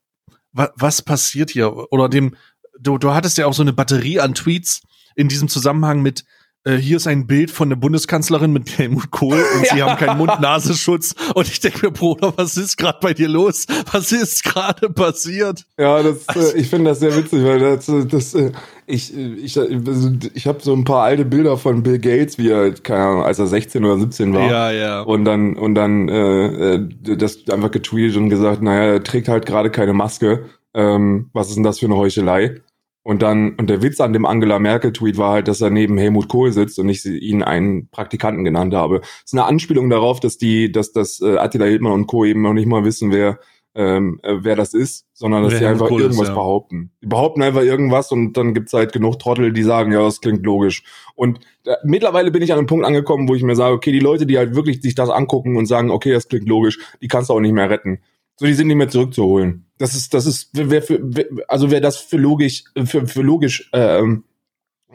wa, was passiert hier? Oder dem, du, du hattest ja auch so eine Batterie an Tweets in diesem Zusammenhang mit, äh, hier ist ein Bild von der Bundeskanzlerin mit Helmut Kohl und sie haben keinen Mund-Nasenschutz. Und ich denke mir, Bruder, was ist gerade bei dir los? Was ist gerade passiert? Ja, das, äh, also, äh, ich finde das sehr witzig, weil das, äh, das äh, ich, ich, also, ich habe so ein paar alte Bilder von Bill Gates, wie er, keine Ahnung, als er 16 oder 17 war. Ja, ja. Und dann, und dann äh, das einfach getweetet und gesagt, naja, er trägt halt gerade keine Maske. Ähm, was ist denn das für eine Heuchelei? Und dann, und der Witz an dem Angela Merkel-Tweet war halt, dass er neben Helmut Kohl sitzt und ich ihn einen Praktikanten genannt habe. Das ist eine Anspielung darauf, dass die, dass das äh, Attila Hildmann und Co. eben noch nicht mal wissen, wer, ähm, äh, wer das ist, sondern dass sie einfach Kohl irgendwas ist, ja. behaupten. Die behaupten einfach irgendwas und dann gibt's halt genug Trottel, die sagen, ja, das klingt logisch. Und da, mittlerweile bin ich an einem Punkt angekommen, wo ich mir sage, okay, die Leute, die halt wirklich sich das angucken und sagen, okay, das klingt logisch, die kannst du auch nicht mehr retten. So, die sind nicht mehr zurückzuholen. Das ist, das ist, wer für, also wer das für logisch, für, für logisch ähm,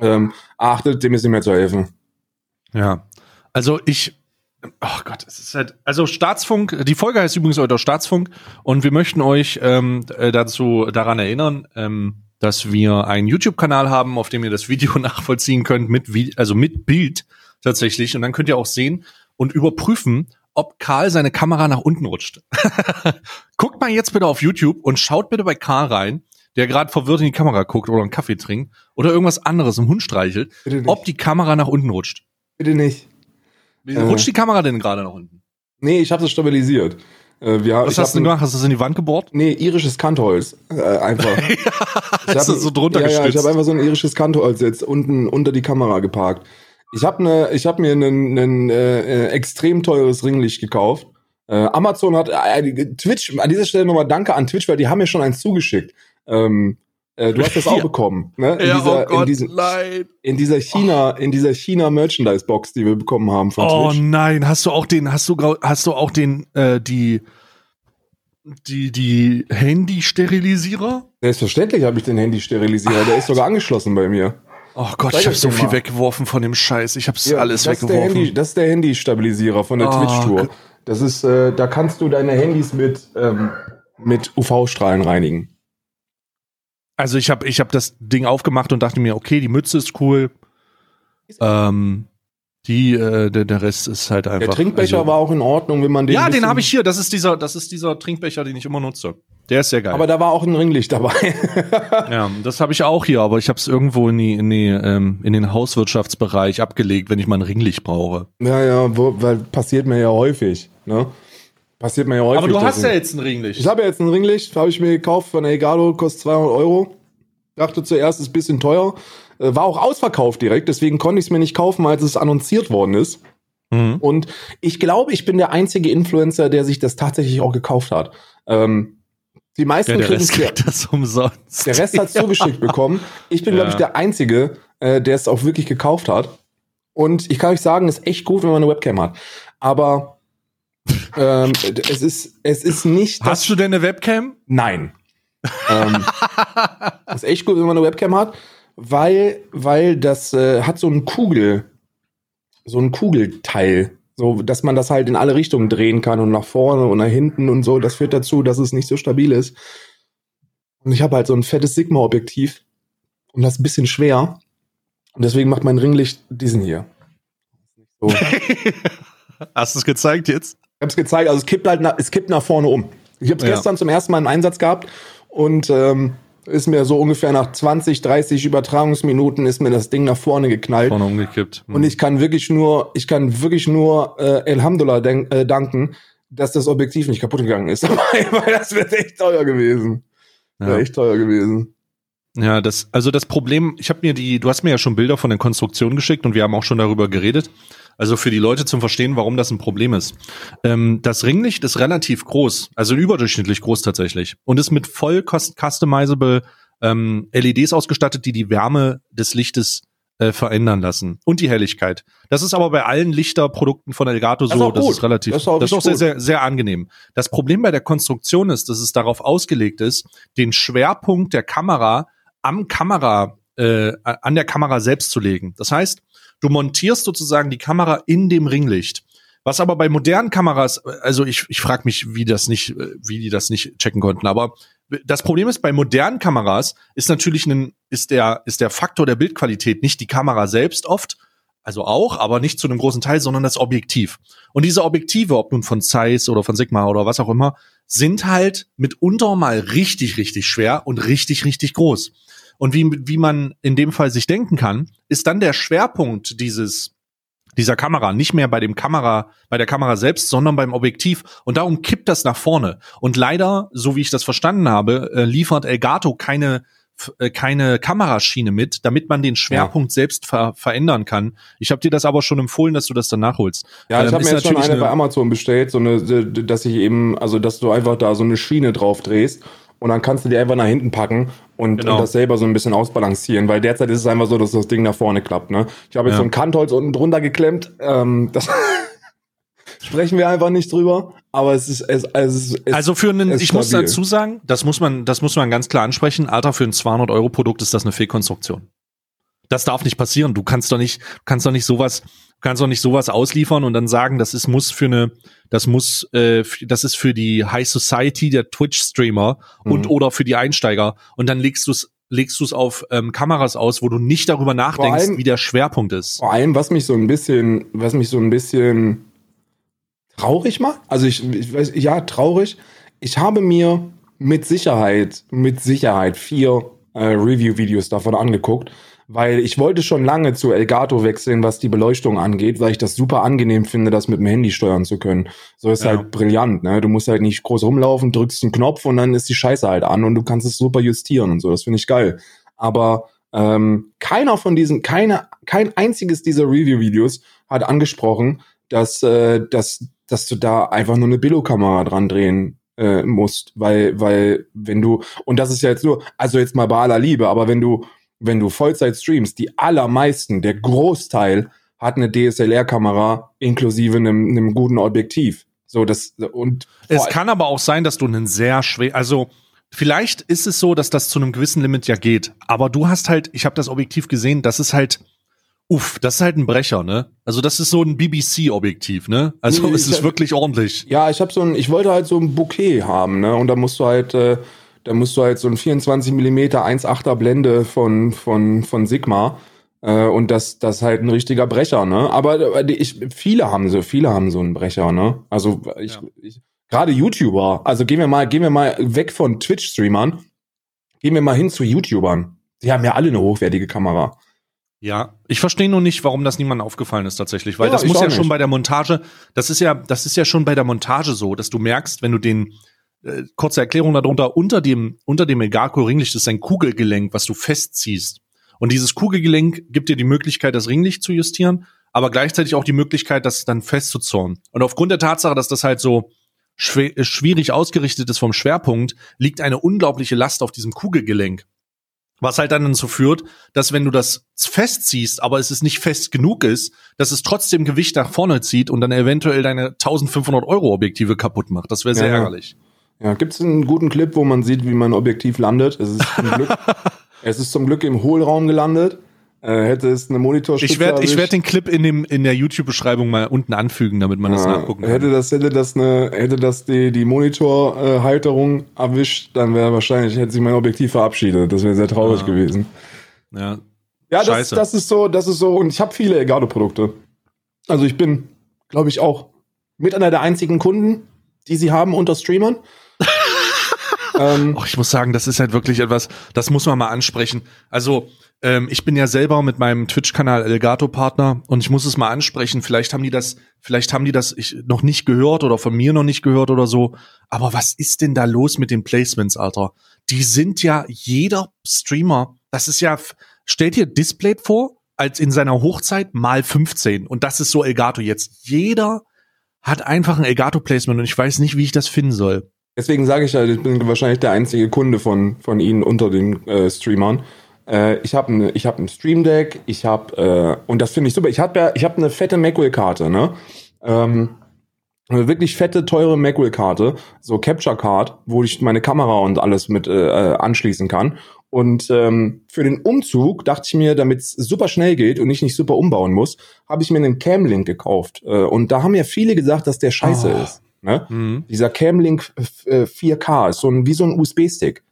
ähm, achtet, dem ist nicht mehr zu helfen. Ja. Also ich, oh Gott, es ist halt, also Staatsfunk, die Folge heißt übrigens heute Staatsfunk und wir möchten euch ähm, äh, dazu daran erinnern, ähm, dass wir einen YouTube-Kanal haben, auf dem ihr das Video nachvollziehen könnt mit, also mit Bild tatsächlich und dann könnt ihr auch sehen und überprüfen, ob Karl seine Kamera nach unten rutscht. Guckt mal jetzt bitte auf YouTube und schaut bitte bei Karl rein, der gerade verwirrt in die Kamera guckt oder einen Kaffee trinkt oder irgendwas anderes, einen Hund streichelt, ob die Kamera nach unten rutscht. Bitte nicht. Wie äh. rutscht die Kamera denn gerade nach unten? Nee, ich habe es stabilisiert. Äh, wir, Was hast du denn gemacht? Hast du es in die Wand gebohrt? Nee, irisches Kantholz. Äh, einfach. ja, ich hab, so drunter ja, gestützt. Ja, ich habe einfach so ein irisches Kantholz jetzt unten unter die Kamera geparkt. Ich habe ne, ich habe mir ein äh, äh, extrem teures Ringlicht gekauft. Äh, Amazon hat äh, Twitch an dieser Stelle nochmal Danke an Twitch, weil die haben mir schon eins zugeschickt. Ähm, Äh, du hast das auch ja. bekommen, ne? In ja, dieser, oh Gott, in, diesem, nein. in dieser China, oh. in dieser China Merchandise Box, die wir bekommen haben von oh, Twitch. Oh nein, hast du auch den, hast du, hast du auch den, äh, die, die, die Handy-Sterilisierer? Selbstverständlich habe ich den Handy-Sterilisierer, der ist sogar angeschlossen bei mir. Oh Gott, Zeig ich habe so viel mal. weggeworfen von dem Scheiß. Ich habe ja, alles das weggeworfen. Ist Handy, das ist der Handy-Stabilisierer von der oh, Twitch-Tour. Das ist, äh, da kannst du deine Handys mit, ähm, mit UV-Strahlen reinigen. Also ich habe ich hab das Ding aufgemacht und dachte mir, okay, die Mütze ist cool. Ähm, die, äh, der, der Rest ist halt einfach. Der Trinkbecher also, war auch in Ordnung, wenn man den. Ja, den habe ich hier. Das ist dieser, das ist dieser Trinkbecher, den ich immer nutze. Der ist sehr geil. Aber da war auch ein Ringlicht dabei. ja, das habe ich auch hier, aber ich habe es irgendwo in die, in die, ähm, in den Hauswirtschaftsbereich abgelegt, wenn ich mal ein Ringlicht brauche. Ja, ja, wo, weil passiert mir ja häufig. Ne? Passiert mir ja häufig. Aber du hast ja jetzt ein Ringlicht. Ich habe ja jetzt ein Ringlicht, habe ich mir gekauft von Elgato, kostet 200 Euro. Dachte zuerst, ist ein bisschen teuer. Äh, war auch ausverkauft direkt, deswegen konnte ich es mir nicht kaufen, als es annonciert worden ist. Mhm. Und ich glaube, ich bin der einzige Influencer, der sich das tatsächlich auch gekauft hat. Ähm, die meisten ja, der Rest kriegt das umsonst. Der Rest hat zugeschickt bekommen. Ich bin, ja. glaube ich, der Einzige, äh, der es auch wirklich gekauft hat. Und ich kann euch sagen, ist echt gut, wenn man eine Webcam hat. Aber ähm, es ist, es ist nicht. Hast du denn eine Webcam? Nein. ähm, ist echt gut, wenn man eine Webcam hat, weil, weil das äh, hat so einen Kugel, so ein Kugelteil, so dass man das halt in alle Richtungen drehen kann und nach vorne und nach hinten und so. Das führt dazu, dass es nicht so stabil ist. Und ich habe halt so ein fettes Sigma-Objektiv und das ist ein bisschen schwer. Und deswegen macht mein Ringlicht diesen hier. So. Hast du es gezeigt jetzt? Ich habe es gezeigt, also es kippt halt, nach, es kippt nach vorne um. Ich habe es ja. gestern zum ersten Mal im Einsatz gehabt und ähm, ist mir so ungefähr nach 20, 30 Übertragungsminuten ist mir das Ding nach vorne geknallt. Vorne umgekippt. Mhm. Und ich kann wirklich nur, ich kann wirklich nur äh, Elhamdullah denk, äh, danken, dass das Objektiv nicht kaputt gegangen ist. Weil das wäre echt teuer gewesen. Ja. Wäre echt teuer gewesen. Ja, das, also das Problem, ich habe mir die, du hast mir ja schon Bilder von der Konstruktion geschickt und wir haben auch schon darüber geredet. Also für die Leute zum Verstehen, warum das ein Problem ist. Ähm, das Ringlicht ist relativ groß, also überdurchschnittlich groß tatsächlich und ist mit voll customizable ähm, LEDs ausgestattet, die die Wärme des Lichtes äh, verändern lassen und die Helligkeit. Das ist aber bei allen Lichterprodukten von Elgato das so, das ist relativ, das ist auch, das ist auch sehr, sehr, sehr angenehm. Das Problem bei der Konstruktion ist, dass es darauf ausgelegt ist, den Schwerpunkt der Kamera am Kamera, äh, an der Kamera selbst zu legen. Das heißt, Du montierst sozusagen die Kamera in dem Ringlicht. Was aber bei modernen Kameras, also ich, ich frage mich, wie das nicht, wie die das nicht checken konnten. Aber das Problem ist, bei modernen Kameras ist natürlich ein, ist der, ist der Faktor der Bildqualität nicht die Kamera selbst oft, also auch, aber nicht zu einem großen Teil, sondern das Objektiv. Und diese Objektive, ob nun von Zeiss oder von Sigma oder was auch immer, sind halt mitunter mal richtig, richtig schwer und richtig, richtig groß. Und wie, wie man in dem Fall sich denken kann, ist dann der Schwerpunkt dieses dieser Kamera nicht mehr bei dem Kamera, bei der Kamera selbst, sondern beim Objektiv. Und darum kippt das nach vorne. Und leider, so wie ich das verstanden habe, äh, liefert Elgato keine äh, keine Kameraschiene mit, damit man den Schwerpunkt ja. selbst ver verändern kann. Ich habe dir das aber schon empfohlen, dass du das dann nachholst. Ja, ich ähm, habe mir jetzt schon eine, eine bei Amazon bestellt, so eine, dass ich eben, also dass du einfach da so eine Schiene drauf drehst und dann kannst du die einfach nach hinten packen und, genau. und, das selber so ein bisschen ausbalancieren, weil derzeit ist es einfach so, dass das Ding nach vorne klappt. Ne? Ich habe jetzt ja. so ein Kantholz unten drunter geklemmt. Ähm, das sprechen wir einfach nicht drüber, aber es ist es, es, es also für einen, ich muss dazu sagen, das muss man, das muss man ganz klar ansprechen. Alter, für ein 200 Euro Produkt ist das eine Fehlkonstruktion. Das darf nicht passieren. Du kannst doch nicht, kannst doch nicht sowas, kannst doch nicht sowas ausliefern und dann sagen, das ist muss für eine, das muss, äh, das ist für die High Society der Twitch-Streamer mhm. und oder für die Einsteiger und dann legst du es legst du es auf ähm, Kameras aus, wo du nicht darüber nachdenkst, allem, wie der Schwerpunkt ist. Vor allem, was mich so ein bisschen, was mich so ein bisschen traurig macht, also ich, ich weiß, ja, traurig. Ich habe mir mit Sicherheit, mit Sicherheit vier äh, Review-Videos davon angeguckt weil ich wollte schon lange zu Elgato wechseln, was die Beleuchtung angeht, weil ich das super angenehm finde, das mit dem Handy steuern zu können. So ist ja. halt brillant, ne? Du musst halt nicht groß rumlaufen, drückst einen Knopf und dann ist die Scheiße halt an und du kannst es super justieren und so. Das finde ich geil. Aber ähm, keiner von diesen, keine, kein einziges dieser Review-Videos hat angesprochen, dass, äh, dass, dass du da einfach nur eine Billo-Kamera dran drehen äh, musst, weil, weil, wenn du, und das ist ja jetzt nur, also jetzt mal bei aller Liebe, aber wenn du, wenn du Vollzeit streamst, die allermeisten, der Großteil hat eine DSLR-Kamera inklusive einem, einem guten Objektiv. So, das, und. Es kann aber auch sein, dass du einen sehr schwer, also, vielleicht ist es so, dass das zu einem gewissen Limit ja geht, aber du hast halt, ich habe das Objektiv gesehen, das ist halt, Uff, das ist halt ein Brecher, ne? Also das ist so ein BBC-Objektiv, ne? Also nee, es ist hab, wirklich ordentlich. Ja, ich habe so ein, ich wollte halt so ein Bouquet haben, ne? Und da musst du halt, äh, da musst du halt so ein 24 Millimeter 1,8er Blende von von von Sigma äh, und das das halt ein richtiger Brecher, ne? Aber äh, ich, viele haben so, viele haben so einen Brecher, ne? Also ich, ja. ich gerade YouTuber. Also gehen wir mal, gehen wir mal weg von Twitch-Streamern, gehen wir mal hin zu YouTubern. Die haben ja alle eine hochwertige Kamera. Ja, ich verstehe nur nicht, warum das niemandem aufgefallen ist tatsächlich, weil ja, das muss ja nicht. schon bei der Montage, das ist ja, das ist ja schon bei der Montage so, dass du merkst, wenn du den äh, kurze Erklärung darunter unter dem unter dem Elgato Ringlicht ist ein Kugelgelenk, was du festziehst. Und dieses Kugelgelenk gibt dir die Möglichkeit, das Ringlicht zu justieren, aber gleichzeitig auch die Möglichkeit, das dann festzuzornen. Und aufgrund der Tatsache, dass das halt so schwierig ausgerichtet ist vom Schwerpunkt, liegt eine unglaubliche Last auf diesem Kugelgelenk. Was halt dann dazu führt, dass wenn du das festziehst, aber es ist nicht fest genug ist, dass es trotzdem Gewicht nach vorne zieht und dann eventuell deine 1500 Euro Objektive kaputt macht. Das wäre sehr ja. ärgerlich. Ja, gibt es einen guten Clip, wo man sieht, wie mein Objektiv landet? Es ist zum Glück, es ist zum Glück im Hohlraum gelandet. Äh, hätte es eine Monitorstütze Ich werde ich werd den Clip in dem in der YouTube Beschreibung mal unten anfügen, damit man ja, das nachgucken kann. Hätte das hätte das eine hätte das die die Monitorhalterung erwischt, dann wäre wahrscheinlich hätte sich mein Objektiv verabschiedet. Das wäre sehr traurig ja. gewesen. Ja. Ja, das, das ist so, das ist so und ich habe viele Elgato Produkte. Also ich bin, glaube ich auch mit einer der einzigen Kunden, die sie haben unter Streamern. Ähm, oh, ich muss sagen, das ist halt wirklich etwas, das muss man mal ansprechen. Also ähm, ich bin ja selber mit meinem Twitch-Kanal Elgato-Partner und ich muss es mal ansprechen. Vielleicht haben die das, vielleicht haben die das ich, noch nicht gehört oder von mir noch nicht gehört oder so. Aber was ist denn da los mit den Placements, Alter? Die sind ja jeder Streamer. Das ist ja, stellt dir Display vor, als in seiner Hochzeit mal 15. Und das ist so Elgato jetzt. Jeder hat einfach ein Elgato-Placement und ich weiß nicht, wie ich das finden soll. Deswegen sage ich halt, ich bin wahrscheinlich der einzige Kunde von, von Ihnen unter den äh, Streamern. Äh, ich habe ne, ich hab ein Stream Deck, ich habe, äh, und das finde ich super, ich habe ja, ich habe eine fette Macwell-Karte, ne? Ähm, eine wirklich fette, teure Macwell-Karte, so Capture Card, wo ich meine Kamera und alles mit äh, äh anschließen kann. Und ähm, für den Umzug dachte ich mir, damit es super schnell geht und ich nicht super umbauen muss, habe ich mir einen Camlink gekauft. Äh, und da haben ja viele gesagt, dass der scheiße oh. ist. Ne? Mhm. Dieser Camlink 4K äh, ist so ein, wie so ein USB-Stick.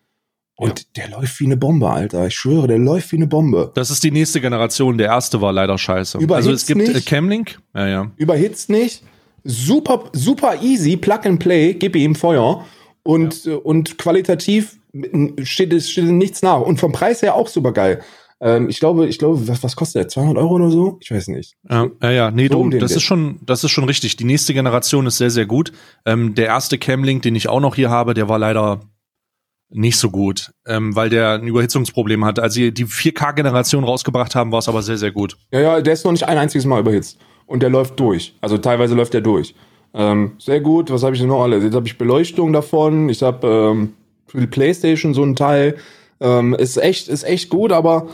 Und ja. der läuft wie eine Bombe, Alter. Ich schwöre, der läuft wie eine Bombe. Das ist die nächste Generation. Der erste war leider scheiße. Überhitzt also es gibt äh, nicht. Camlink. Ja, ja. Überhitzt nicht. Super, super easy. Plug and Play. Gib ihm Feuer. Und, ja. und qualitativ steht, steht nichts nach. Und vom Preis her auch super geil. Ähm, ich glaube, ich glaube, was, was kostet der? 200 Euro oder so? Ich weiß nicht. Ja, ja, ja. nee, so das ist schon, das ist schon richtig. Die nächste Generation ist sehr, sehr gut. Ähm, der erste Camlink, den ich auch noch hier habe, der war leider nicht so gut, ähm, weil der ein Überhitzungsproblem hat. Als sie die 4K-Generation rausgebracht haben, war es aber sehr, sehr gut. Ja, ja, der ist noch nicht ein einziges Mal überhitzt. Und der läuft durch. Also teilweise läuft der durch. Ähm, sehr gut. Was habe ich denn noch alles? Jetzt habe ich Beleuchtung davon. Ich habe ähm, für die Playstation so ein Teil. Ähm, ist echt, ist echt gut, aber,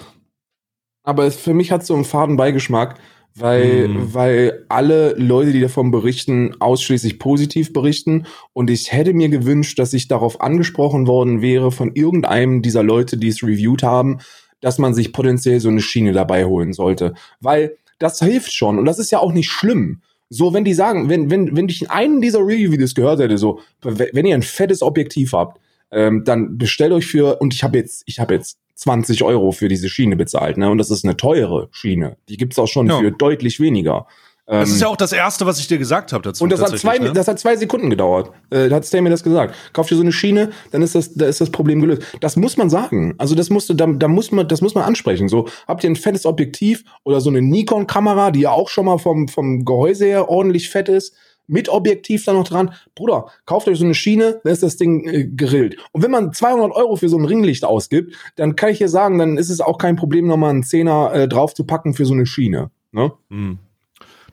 aber für mich hat so einen faden Beigeschmack weil, mm. weil alle Leute, die davon berichten, ausschließlich positiv berichten. Und ich hätte mir gewünscht, dass ich darauf angesprochen worden wäre von irgendeinem dieser Leute, die es reviewed haben, dass man sich potenziell so eine Schiene dabei holen sollte. Weil das hilft schon und das ist ja auch nicht schlimm. So, wenn die sagen, wenn, wenn, wenn ich in einem dieser Review-Videos gehört hätte, so, wenn ihr ein fettes Objektiv habt, ähm, dann bestellt euch für, und ich habe jetzt, ich habe jetzt 20 Euro für diese Schiene bezahlt, ne? Und das ist eine teure Schiene. Die gibt's auch schon ja. für deutlich weniger. Das ist ähm, ja auch das Erste, was ich dir gesagt habe dazu. Und das hat zwei, ne? das hat zwei Sekunden gedauert. Äh, da hat Stay mir das gesagt. Kauf dir so eine Schiene, dann ist das, da ist das Problem gelöst. Das muss man sagen. Also das musste, da, da muss man, das muss man ansprechen. So habt ihr ein fettes Objektiv oder so eine Nikon-Kamera, die ja auch schon mal vom vom Gehäuse her ordentlich fett ist mit Objektiv da noch dran. Bruder, kauft euch so eine Schiene, dann ist das Ding äh, gerillt. Und wenn man 200 Euro für so ein Ringlicht ausgibt, dann kann ich hier sagen, dann ist es auch kein Problem, nochmal einen Zehner äh, drauf zu packen für so eine Schiene. Ne? Mhm.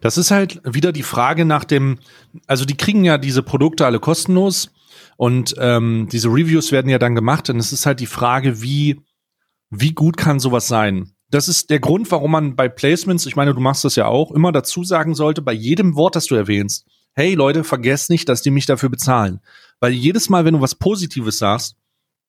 Das ist halt wieder die Frage nach dem, also die kriegen ja diese Produkte alle kostenlos Und ähm, diese Reviews werden ja dann gemacht und es ist halt die Frage, wie, wie gut kann sowas sein? Das ist der Grund, warum man bei Placements, ich meine, du machst das ja auch, immer dazu sagen sollte, bei jedem Wort, das du erwähnst, hey Leute, vergesst nicht, dass die mich dafür bezahlen. Weil jedes Mal, wenn du was Positives sagst,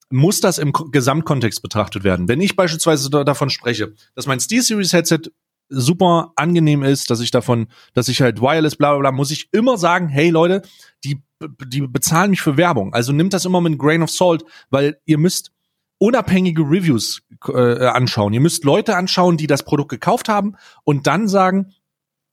muss das im Gesamtkontext betrachtet werden. Wenn ich beispielsweise davon spreche, dass mein SteelSeries Headset super angenehm ist, dass ich davon, dass ich halt wireless bla bla bla, muss ich immer sagen, hey Leute, die, die bezahlen mich für Werbung. Also nimmt das immer mit einem Grain of Salt, weil ihr müsst unabhängige Reviews äh, anschauen. Ihr müsst Leute anschauen, die das Produkt gekauft haben und dann sagen,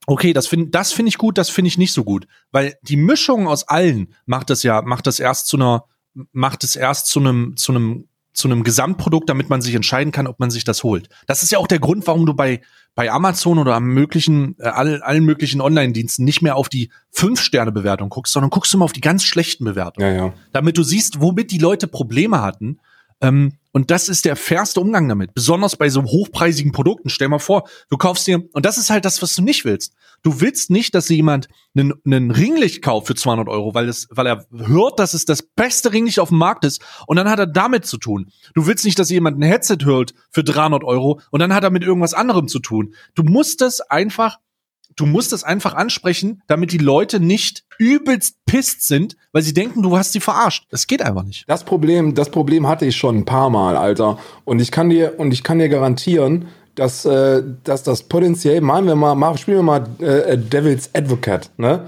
okay, das finde das finde ich gut, das finde ich nicht so gut, weil die Mischung aus allen macht das ja macht das erst zu einer macht es erst zu einem zu einem zu einem Gesamtprodukt, damit man sich entscheiden kann, ob man sich das holt. Das ist ja auch der Grund, warum du bei bei Amazon oder am möglichen äh, all, allen möglichen Online-Diensten nicht mehr auf die fünf Sterne Bewertung guckst, sondern guckst du mal auf die ganz schlechten Bewertungen, ja, ja. damit du siehst, womit die Leute Probleme hatten. Ähm, und das ist der fairste Umgang damit, besonders bei so hochpreisigen Produkten. Stell mal vor, du kaufst dir und das ist halt das, was du nicht willst. Du willst nicht, dass jemand einen, einen Ringlicht kauft für 200 Euro, weil, es, weil er hört, dass es das beste Ringlicht auf dem Markt ist und dann hat er damit zu tun. Du willst nicht, dass jemand ein Headset hört für 300 Euro und dann hat er mit irgendwas anderem zu tun. Du musst es einfach du musst es einfach ansprechen, damit die Leute nicht übelst pisst sind, weil sie denken, du hast sie verarscht. Das geht einfach nicht. Das Problem, das Problem hatte ich schon ein paar Mal, Alter. Und ich kann dir, und ich kann dir garantieren, dass, äh, dass das potenziell, machen wir mal, machen, spielen wir mal äh, Devil's Advocate, ne?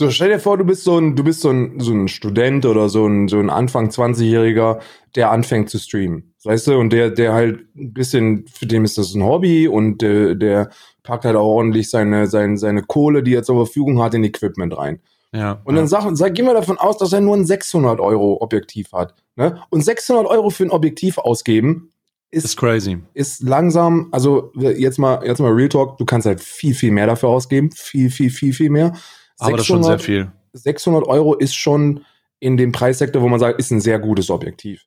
So, stell dir vor, du bist so ein, du bist so ein, so ein Student oder so ein, so ein Anfang 20-Jähriger, der anfängt zu streamen. Weißt du, und der, der halt ein bisschen, für den ist das ein Hobby und äh, der packt halt auch ordentlich seine, seine, seine Kohle, die er zur Verfügung hat, in Equipment rein. Ja. Und dann ja. sag, sag, gehen wir davon aus, dass er nur ein 600 Euro Objektiv hat. Ne? Und 600 Euro für ein Objektiv ausgeben, ist, ist crazy. Ist langsam, also jetzt mal, jetzt mal Real Talk, du kannst halt viel, viel mehr dafür ausgeben. Viel, viel, viel, viel mehr. 600, Aber das ist schon sehr viel. 600 Euro ist schon in dem Preissektor, wo man sagt, ist ein sehr gutes Objektiv.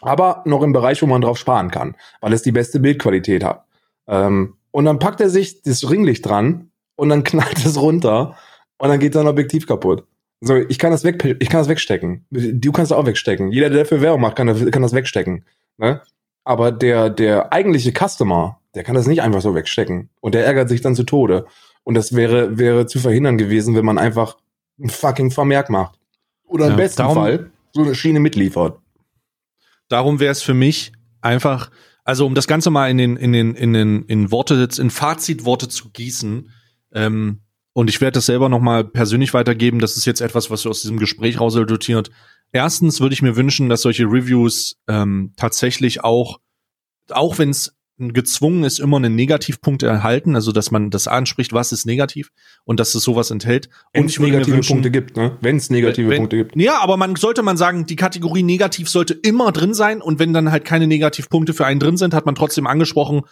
Aber noch im Bereich, wo man drauf sparen kann, weil es die beste Bildqualität hat. Ähm, und dann packt er sich das Ringlicht dran und dann knallt es runter und dann geht sein Objektiv kaputt. So, ich kann das weg, ich kann das wegstecken. Du kannst das auch wegstecken. Jeder, der dafür Werbung macht, kann, kann das wegstecken. Ne? Aber der, der eigentliche Customer, der kann das nicht einfach so wegstecken. Und der ärgert sich dann zu Tode. Und das wäre, wäre zu verhindern gewesen, wenn man einfach ein fucking Vermerk macht. Oder im ja, besten darum, Fall so eine Schiene mitliefert. Darum wäre es für mich einfach, also um das Ganze mal in den, in den, in den, in Worte, in Fazitworte zu gießen, ähm, und ich werde das selber nochmal persönlich weitergeben. Das ist jetzt etwas, was aus diesem Gespräch raus resultiert. Erstens würde ich mir wünschen, dass solche Reviews ähm, tatsächlich auch, auch wenn es gezwungen ist, immer einen Negativpunkt erhalten, also dass man das anspricht, was ist negativ und dass es sowas enthält. Wenn und es negative wünschen, Punkte gibt, ne? Wenn es negative wenn, Punkte gibt. Ja, aber man sollte man sagen, die Kategorie negativ sollte immer drin sein und wenn dann halt keine Negativpunkte für einen drin sind, hat man trotzdem angesprochen,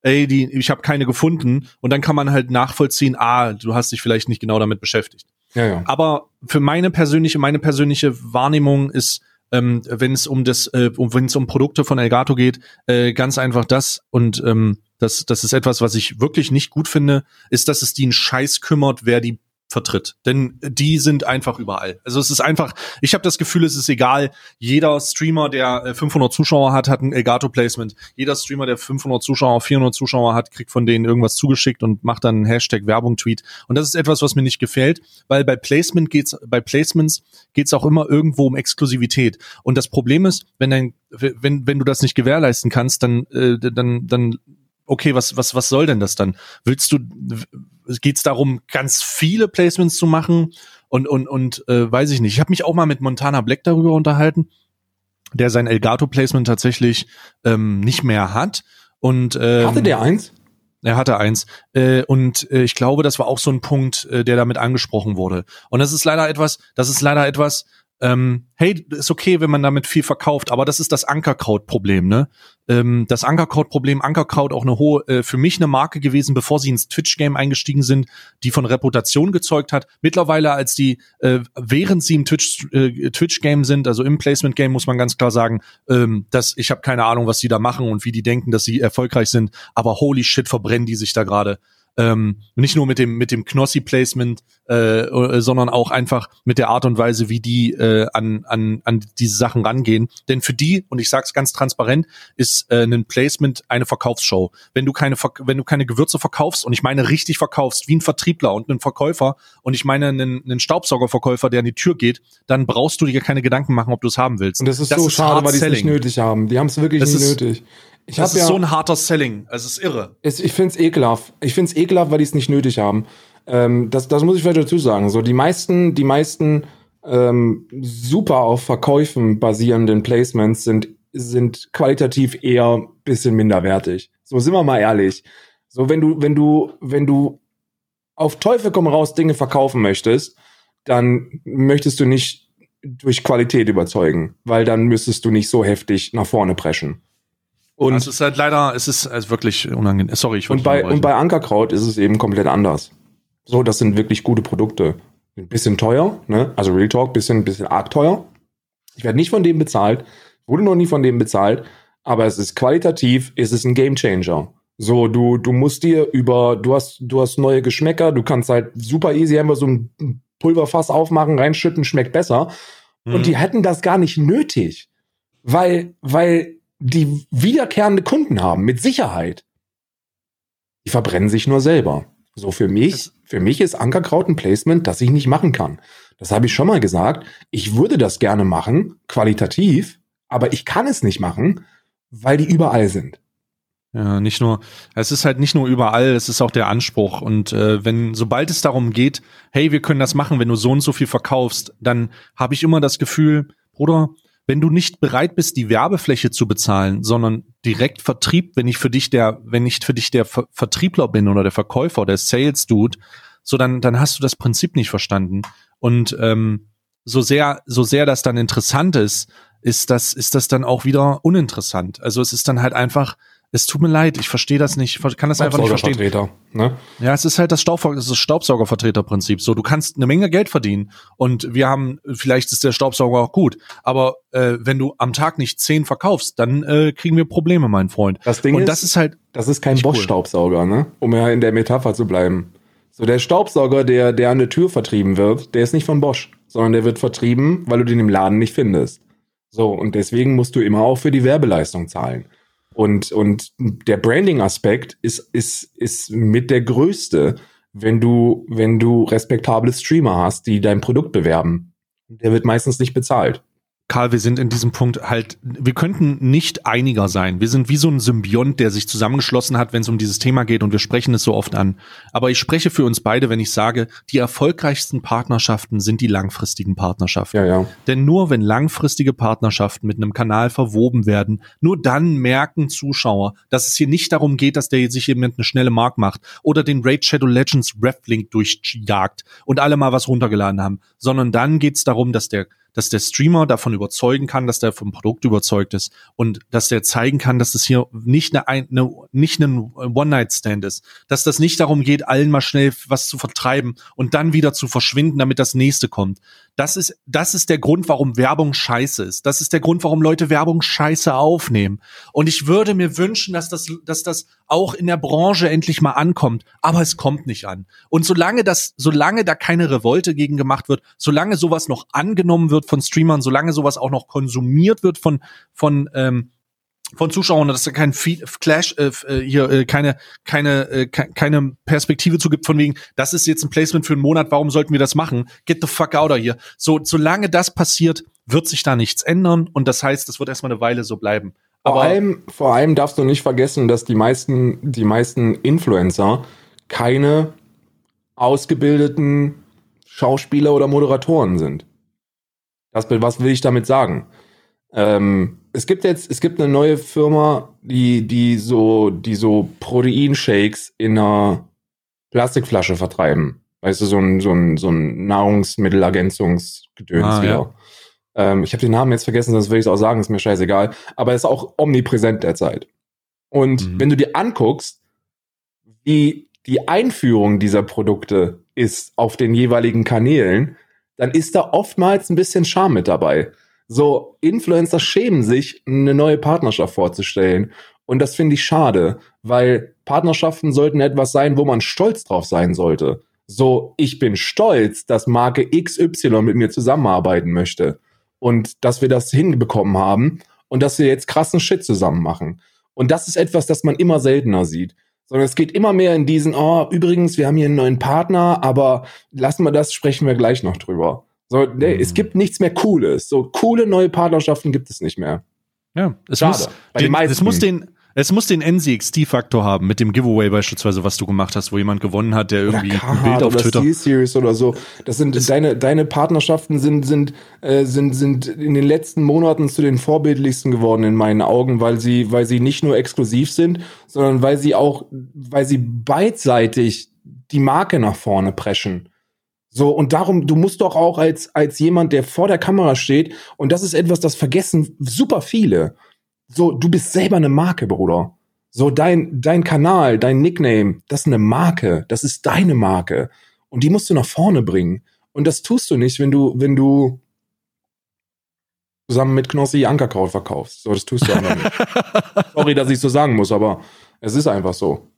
ey, die, ich habe keine gefunden und dann kann man halt nachvollziehen, ah, du hast dich vielleicht nicht genau damit beschäftigt. Ja, ja. Aber für meine persönliche, meine persönliche Wahrnehmung ist, ähm, wenn es um das, äh, wenn es um Produkte von Elgato geht, äh, ganz einfach das und ähm, das, das ist etwas, was ich wirklich nicht gut finde, ist, dass es die einen Scheiß kümmert, wer die vertritt. Denn die sind einfach überall. Also es ist einfach, ich habe das Gefühl, es ist egal. Jeder Streamer, der 500 äh, Zuschauer hat, hat ein Elgato-Placement. Jeder Streamer, der 500 Zuschauer, 400 Zuschauer hat, kriegt von denen irgendwas zugeschickt und macht dann einen Hashtag Werbung-Tweet. Und das ist etwas, was mir nicht gefällt, weil bei Placement geht's, bei Placements geht's auch immer irgendwo um Exklusivität. Und das Problem ist, wenn dein, wenn, wenn du das nicht gewährleisten kannst, dann, äh, dann, dann okay, was, was, was soll denn das dann? Willst du, geht es darum, ganz viele Placements zu machen? Und, und, und äh, weiß ich nicht. Ich habe mich auch mal mit Montana Black darüber unterhalten, der sein Elgato-Placement tatsächlich ähm, nicht mehr hat. Und, ähm, Hatte der eins? Er hatte eins. Äh, und äh, ich glaube, das war auch so ein Punkt, äh, der damit angesprochen wurde. Und das ist leider etwas, das ist leider etwas, ähm, hey, ist okay, wenn man damit viel verkauft, aber das ist das Ankerkraut-Problem, ne? Ähm, das Ankerkraut-Problem, Ankerkraut auch eine hohe, äh, für mich eine Marke gewesen, bevor sie ins Twitch-Game eingestiegen sind, die von Reputation gezeugt hat. Mittlerweile, als die, äh, während sie im Twitch, äh, Twitch-Game sind, also im Placement-Game, muss man ganz klar sagen, ähm, dass ich habe keine Ahnung, was die da machen und wie die denken, dass sie erfolgreich sind, aber holy shit, verbrennen die sich da gerade. Ähm, nicht nur mit dem mit dem Knossi Placement, äh, äh, sondern auch einfach mit der Art und Weise, wie die äh, an an an diese Sachen rangehen. Denn für die und ich sage es ganz transparent, ist äh, ein Placement eine Verkaufsshow. Wenn du keine wenn du keine Gewürze verkaufst und ich meine richtig verkaufst wie ein Vertriebler und ein Verkäufer und ich meine einen, einen Staubsaugerverkäufer, der an die Tür geht, dann brauchst du dir keine Gedanken machen, ob du es haben willst. Und das ist das so ist schade, weil die es nicht nötig haben. Die haben es wirklich das nicht ist, nötig. Ich das ist ja, so ein harter Selling. Es ist irre. Es, ich finde es ekelhaft. Ich finde es ekelhaft, weil die es nicht nötig haben. Ähm, das, das muss ich vielleicht dazu sagen. So, die meisten, die meisten ähm, super auf Verkäufen basierenden Placements sind, sind qualitativ eher bisschen minderwertig. So sind wir mal ehrlich. So, wenn du, wenn du, wenn du auf Teufel komm raus Dinge verkaufen möchtest, dann möchtest du nicht durch Qualität überzeugen, weil dann müsstest du nicht so heftig nach vorne preschen. Und es ist halt leider, es ist also wirklich unangenehm. Sorry, ich und bei und bei Ankerkraut ist es eben komplett anders. So, das sind wirklich gute Produkte. Ein bisschen teuer, ne? Also Real Talk, bisschen bisschen arg teuer. Ich werde nicht von dem bezahlt, wurde noch nie von dem bezahlt, aber es ist qualitativ, es ist ein Game Changer. So, du du musst dir über du hast du hast neue Geschmäcker, du kannst halt super easy einfach so ein Pulverfass aufmachen, reinschütten, schmeckt besser. Mhm. Und die hätten das gar nicht nötig, weil weil die wiederkehrende Kunden haben, mit Sicherheit. Die verbrennen sich nur selber. So für mich, für mich ist Ankerkraut ein Placement, das ich nicht machen kann. Das habe ich schon mal gesagt. Ich würde das gerne machen, qualitativ, aber ich kann es nicht machen, weil die überall sind. Ja, nicht nur, es ist halt nicht nur überall, es ist auch der Anspruch. Und äh, wenn, sobald es darum geht, hey, wir können das machen, wenn du so und so viel verkaufst, dann habe ich immer das Gefühl, Bruder, wenn du nicht bereit bist, die Werbefläche zu bezahlen, sondern direkt Vertrieb, wenn ich für dich der, wenn ich für dich der Ver Vertriebler bin oder der Verkäufer, der Sales Dude, so dann, dann hast du das Prinzip nicht verstanden. Und ähm, so sehr, so sehr das dann interessant ist, ist das, ist das dann auch wieder uninteressant. Also es ist dann halt einfach, es tut mir leid, ich verstehe das nicht, kann das einfach nicht verstehen. Ne? Ja, es ist halt das, Staub, das Staubsaugervertreterprinzip. So, du kannst eine Menge Geld verdienen und wir haben, vielleicht ist der Staubsauger auch gut, aber äh, wenn du am Tag nicht zehn verkaufst, dann äh, kriegen wir Probleme, mein Freund. Das Ding und ist, das ist halt, das ist kein Bosch-Staubsauger, cool. ne? Um ja in der Metapher zu bleiben. So der Staubsauger, der, der an der Tür vertrieben wird, der ist nicht von Bosch, sondern der wird vertrieben, weil du den im Laden nicht findest. So, und deswegen musst du immer auch für die Werbeleistung zahlen. Und, und der Branding-Aspekt ist, ist, ist mit der größte, wenn du, wenn du respektable Streamer hast, die dein Produkt bewerben. Der wird meistens nicht bezahlt. Karl, wir sind in diesem Punkt halt, wir könnten nicht einiger sein. Wir sind wie so ein Symbiont, der sich zusammengeschlossen hat, wenn es um dieses Thema geht und wir sprechen es so oft an. Aber ich spreche für uns beide, wenn ich sage, die erfolgreichsten Partnerschaften sind die langfristigen Partnerschaften. Ja, ja. Denn nur wenn langfristige Partnerschaften mit einem Kanal verwoben werden, nur dann merken Zuschauer, dass es hier nicht darum geht, dass der sich jemand eine schnelle Mark macht oder den Raid Shadow Legends Reflink durchjagt und alle mal was runtergeladen haben, sondern dann geht es darum, dass der dass der Streamer davon überzeugen kann, dass der vom Produkt überzeugt ist und dass der zeigen kann, dass es hier nicht eine, eine nicht ein One-Night-Stand ist, dass das nicht darum geht, allen mal schnell was zu vertreiben und dann wieder zu verschwinden, damit das nächste kommt. Das ist, das ist der Grund, warum Werbung scheiße ist. Das ist der Grund, warum Leute Werbung scheiße aufnehmen. Und ich würde mir wünschen, dass das, dass das auch in der Branche endlich mal ankommt. Aber es kommt nicht an. Und solange das, solange da keine Revolte gegen gemacht wird, solange sowas noch angenommen wird von Streamern, solange sowas auch noch konsumiert wird von, von, ähm, von Zuschauern, dass da kein Clash äh, äh, hier äh, keine keine äh, keine Perspektive zu gibt von wegen, das ist jetzt ein Placement für einen Monat, warum sollten wir das machen? Get the fuck out of here. So solange das passiert, wird sich da nichts ändern und das heißt, das wird erstmal eine Weile so bleiben. Aber vor allem vor allem darfst du nicht vergessen, dass die meisten die meisten Influencer keine ausgebildeten Schauspieler oder Moderatoren sind. Das, was will ich damit sagen? Ähm, es gibt jetzt, es gibt eine neue Firma, die, die so, die so Proteinshakes in einer Plastikflasche vertreiben. Weißt du, so ein, so ein, so ein Nahrungsmittelergänzungsgedöns ah, wieder. Ja. Ähm, ich habe den Namen jetzt vergessen, sonst will ich es auch sagen, ist mir scheißegal. Aber er ist auch omnipräsent derzeit. Und mhm. wenn du dir anguckst, wie die Einführung dieser Produkte ist auf den jeweiligen Kanälen, dann ist da oftmals ein bisschen Charme mit dabei. So, Influencer schämen sich, eine neue Partnerschaft vorzustellen. Und das finde ich schade, weil Partnerschaften sollten etwas sein, wo man stolz drauf sein sollte. So, ich bin stolz, dass Marke XY mit mir zusammenarbeiten möchte und dass wir das hinbekommen haben und dass wir jetzt krassen Shit zusammen machen. Und das ist etwas, das man immer seltener sieht. Sondern es geht immer mehr in diesen, oh, übrigens, wir haben hier einen neuen Partner, aber lassen wir das, sprechen wir gleich noch drüber. So, nee, mhm. es gibt nichts mehr Cooles. So coole neue Partnerschaften gibt es nicht mehr. Ja, es Schade. muss, den, es muss den, es muss den NCXT-Faktor haben, mit dem Giveaway beispielsweise, was du gemacht hast, wo jemand gewonnen hat, der irgendwie ein Bild auf oder Twitter. Series oder so. Das sind das deine deine Partnerschaften sind sind äh, sind sind in den letzten Monaten zu den vorbildlichsten geworden in meinen Augen, weil sie weil sie nicht nur exklusiv sind, sondern weil sie auch weil sie beidseitig die Marke nach vorne preschen. So, und darum, du musst doch auch als, als jemand, der vor der Kamera steht, und das ist etwas, das vergessen super viele so, du bist selber eine Marke, Bruder. So, dein, dein Kanal, dein Nickname, das ist eine Marke. Das ist deine Marke. Und die musst du nach vorne bringen. Und das tust du nicht, wenn du, wenn du zusammen mit Knossi Ankerkraut verkaufst. So, das tust du einfach nicht. Sorry, dass ich so sagen muss, aber es ist einfach so.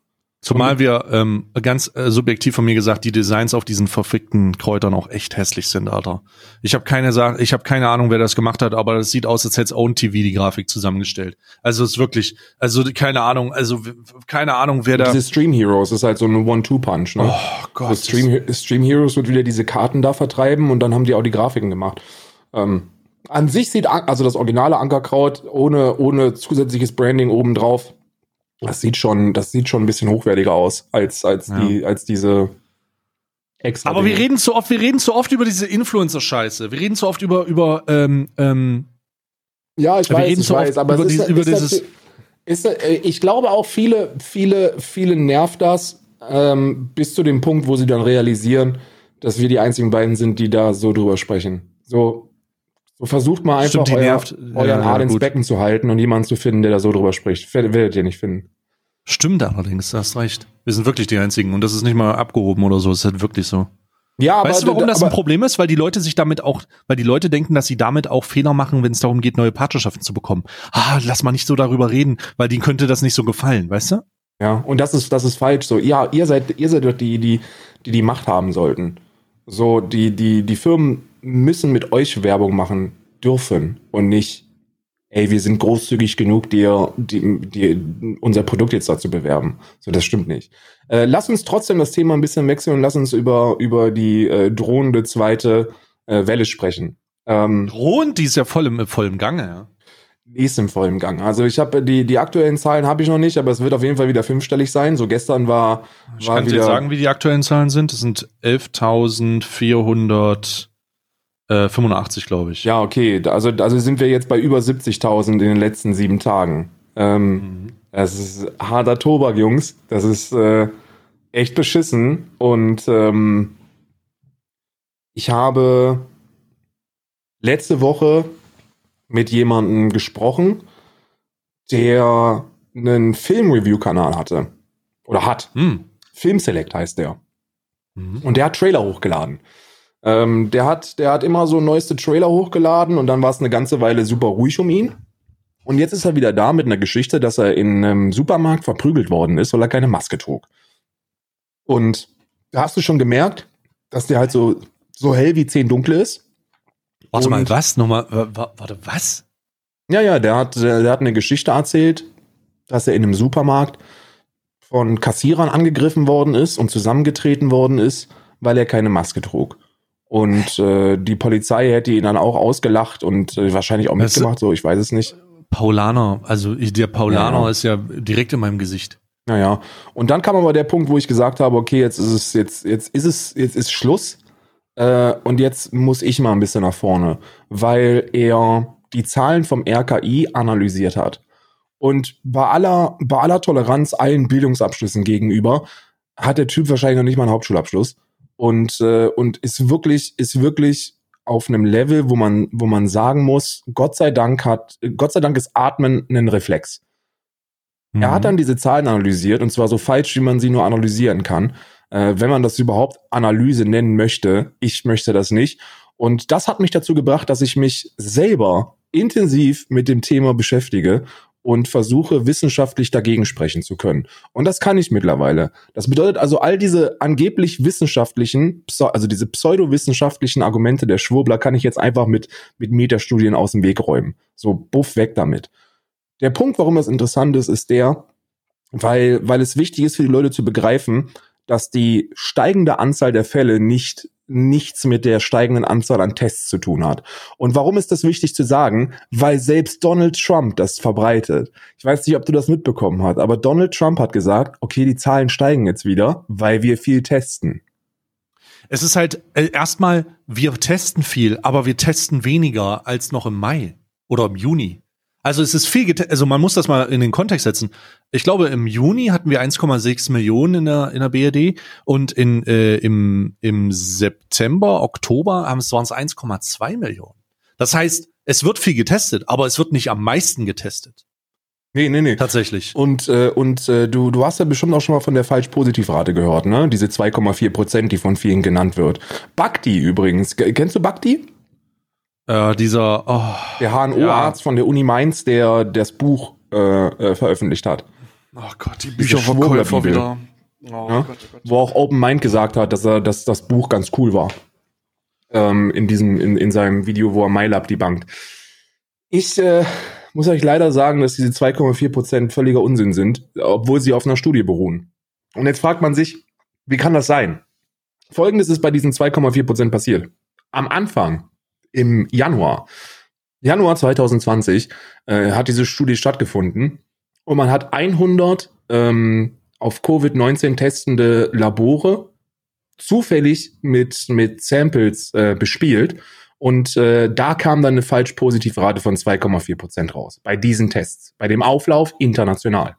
Zumal wir ähm, ganz äh, subjektiv von mir gesagt, die Designs auf diesen verfickten Kräutern auch echt hässlich sind, Alter. Ich habe keine Sa ich habe keine Ahnung, wer das gemacht hat, aber das sieht aus, als hätte Own TV die Grafik zusammengestellt. Also es ist wirklich, also keine Ahnung, also keine Ahnung, wer da. Diese Stream Heroes ist halt so ein One-Two-Punch, ne? Oh Gott. So Stream, Stream Heroes wird wieder diese Karten da vertreiben und dann haben die auch die Grafiken gemacht. Ähm, an sich sieht also das originale Ankerkraut ohne ohne zusätzliches Branding obendrauf das sieht schon, das sieht schon ein bisschen hochwertiger aus als als ja. die als diese extra. Aber wir reden zu oft, wir reden zu oft über diese Influencer-Scheiße. Wir reden zu oft über über ähm, ähm, ja, ich weiß, ich weiß, aber über, ist, dieses, über ist dieses. Ist, äh, ich glaube auch viele, viele, viele nervt das ähm, bis zu dem Punkt, wo sie dann realisieren, dass wir die einzigen beiden sind, die da so drüber sprechen. So, so versucht mal einfach Stimmt, euer, nervt. euren ja, ins Becken zu halten und jemanden zu finden, der da so drüber spricht. Werdet ihr nicht finden. Stimmt allerdings, du hast recht. Wir sind wirklich die Einzigen und das ist nicht mal abgehoben oder so, es ist halt wirklich so. Ja, aber, weißt du, warum das ein Problem ist? Weil die Leute sich damit auch, weil die Leute denken, dass sie damit auch Fehler machen, wenn es darum geht, neue Partnerschaften zu bekommen. Ah, lass mal nicht so darüber reden, weil denen könnte das nicht so gefallen, weißt du? Ja, und das ist, das ist falsch. So, ja, ihr seid, ihr seid doch die, die, die die Macht haben sollten. So, die, die, die Firmen müssen mit euch Werbung machen dürfen und nicht, ey, wir sind großzügig genug, dir, die, die, unser Produkt jetzt dazu bewerben. So, das stimmt nicht. Äh, lass uns trotzdem das Thema ein bisschen wechseln und lass uns über, über die äh, drohende zweite äh, Welle sprechen. Ähm, Drohend, die ist ja voll im, voll im Gange, ja. Die ist im vollen Gang. Also ich habe die die aktuellen Zahlen habe ich noch nicht, aber es wird auf jeden Fall wieder fünfstellig sein. So gestern war ich war kann wieder. dir sagen, wie die aktuellen Zahlen sind. Das sind 11.400 äh, 85, glaube ich. Ja, okay. Also, also sind wir jetzt bei über 70.000 in den letzten sieben Tagen. Ähm, mhm. Das ist harter Tobak, Jungs. Das ist äh, echt beschissen. Und ähm, ich habe letzte Woche mit jemandem gesprochen, der einen Film-Review-Kanal hatte. Oder hat. Mhm. Filmselect heißt der. Mhm. Und der hat Trailer hochgeladen. Ähm, der, hat, der hat immer so neueste Trailer hochgeladen und dann war es eine ganze Weile super ruhig um ihn. Und jetzt ist er wieder da mit einer Geschichte, dass er in einem Supermarkt verprügelt worden ist, weil er keine Maske trug. Und da hast du schon gemerkt, dass der halt so, so hell wie zehn dunkle ist. Warte und mal, was? Nochmal, warte, was? Ja, ja, der hat, der, der hat eine Geschichte erzählt, dass er in einem Supermarkt von Kassierern angegriffen worden ist und zusammengetreten worden ist, weil er keine Maske trug. Und äh, die Polizei hätte ihn dann auch ausgelacht und äh, wahrscheinlich auch mitgemacht, so ich weiß es nicht. Paulaner, also der Paulaner ja. ist ja direkt in meinem Gesicht. Naja. Und dann kam aber der Punkt, wo ich gesagt habe, okay, jetzt ist es, jetzt, jetzt ist es, jetzt ist Schluss. Äh, und jetzt muss ich mal ein bisschen nach vorne, weil er die Zahlen vom RKI analysiert hat. Und bei aller, bei aller Toleranz allen Bildungsabschlüssen gegenüber hat der Typ wahrscheinlich noch nicht mal einen Hauptschulabschluss und äh, und ist wirklich ist wirklich auf einem Level, wo man wo man sagen muss, Gott sei Dank hat Gott sei Dank ist Atmen ein Reflex. Mhm. Er hat mhm. dann diese Zahlen analysiert und zwar so falsch, wie man sie nur analysieren kann, äh, wenn man das überhaupt Analyse nennen möchte. Ich möchte das nicht. Und das hat mich dazu gebracht, dass ich mich selber intensiv mit dem Thema beschäftige und versuche wissenschaftlich dagegen sprechen zu können. Und das kann ich mittlerweile. Das bedeutet also, all diese angeblich wissenschaftlichen, also diese pseudowissenschaftlichen Argumente der Schwurbler kann ich jetzt einfach mit, mit Metastudien aus dem Weg räumen. So, buff weg damit. Der Punkt, warum das interessant ist, ist der, weil, weil es wichtig ist für die Leute zu begreifen, dass die steigende Anzahl der Fälle nicht nichts mit der steigenden Anzahl an Tests zu tun hat. Und warum ist das wichtig zu sagen? Weil selbst Donald Trump das verbreitet. Ich weiß nicht, ob du das mitbekommen hast, aber Donald Trump hat gesagt, okay, die Zahlen steigen jetzt wieder, weil wir viel testen. Es ist halt äh, erstmal, wir testen viel, aber wir testen weniger als noch im Mai oder im Juni. Also es ist viel, also man muss das mal in den Kontext setzen. Ich glaube, im Juni hatten wir 1,6 Millionen in der, in der BRD und in, äh, im, im September, Oktober waren es 1,2 Millionen. Das heißt, es wird viel getestet, aber es wird nicht am meisten getestet. Nee, nee, nee. Tatsächlich. Und, äh, und äh, du, du hast ja bestimmt auch schon mal von der Falsch-Positiv-Rate gehört, ne? Diese 2,4 Prozent, die von vielen genannt wird. Bakti übrigens. Kennst du Bakti? Äh, dieser oh, der HNO-Arzt ja. von der Uni Mainz, der das Buch äh, äh, veröffentlicht hat. Ach Gott, die Bücherverkäufer wieder. Oh, ja? Gott, oh Gott. Wo auch Open Mind gesagt hat, dass er, dass das Buch ganz cool war. Ähm, in diesem, in, in seinem Video, wo er MyLab die bankt. Ich äh, muss euch leider sagen, dass diese 2,4 Prozent völliger Unsinn sind, obwohl sie auf einer Studie beruhen. Und jetzt fragt man sich, wie kann das sein? Folgendes ist bei diesen 2,4 Prozent passiert. Am Anfang im Januar. Januar 2020 äh, hat diese Studie stattgefunden und man hat 100 ähm, auf Covid-19 testende Labore zufällig mit, mit Samples äh, bespielt und äh, da kam dann eine falsch-positive-Rate von 2,4 Prozent raus. Bei diesen Tests, bei dem Auflauf international.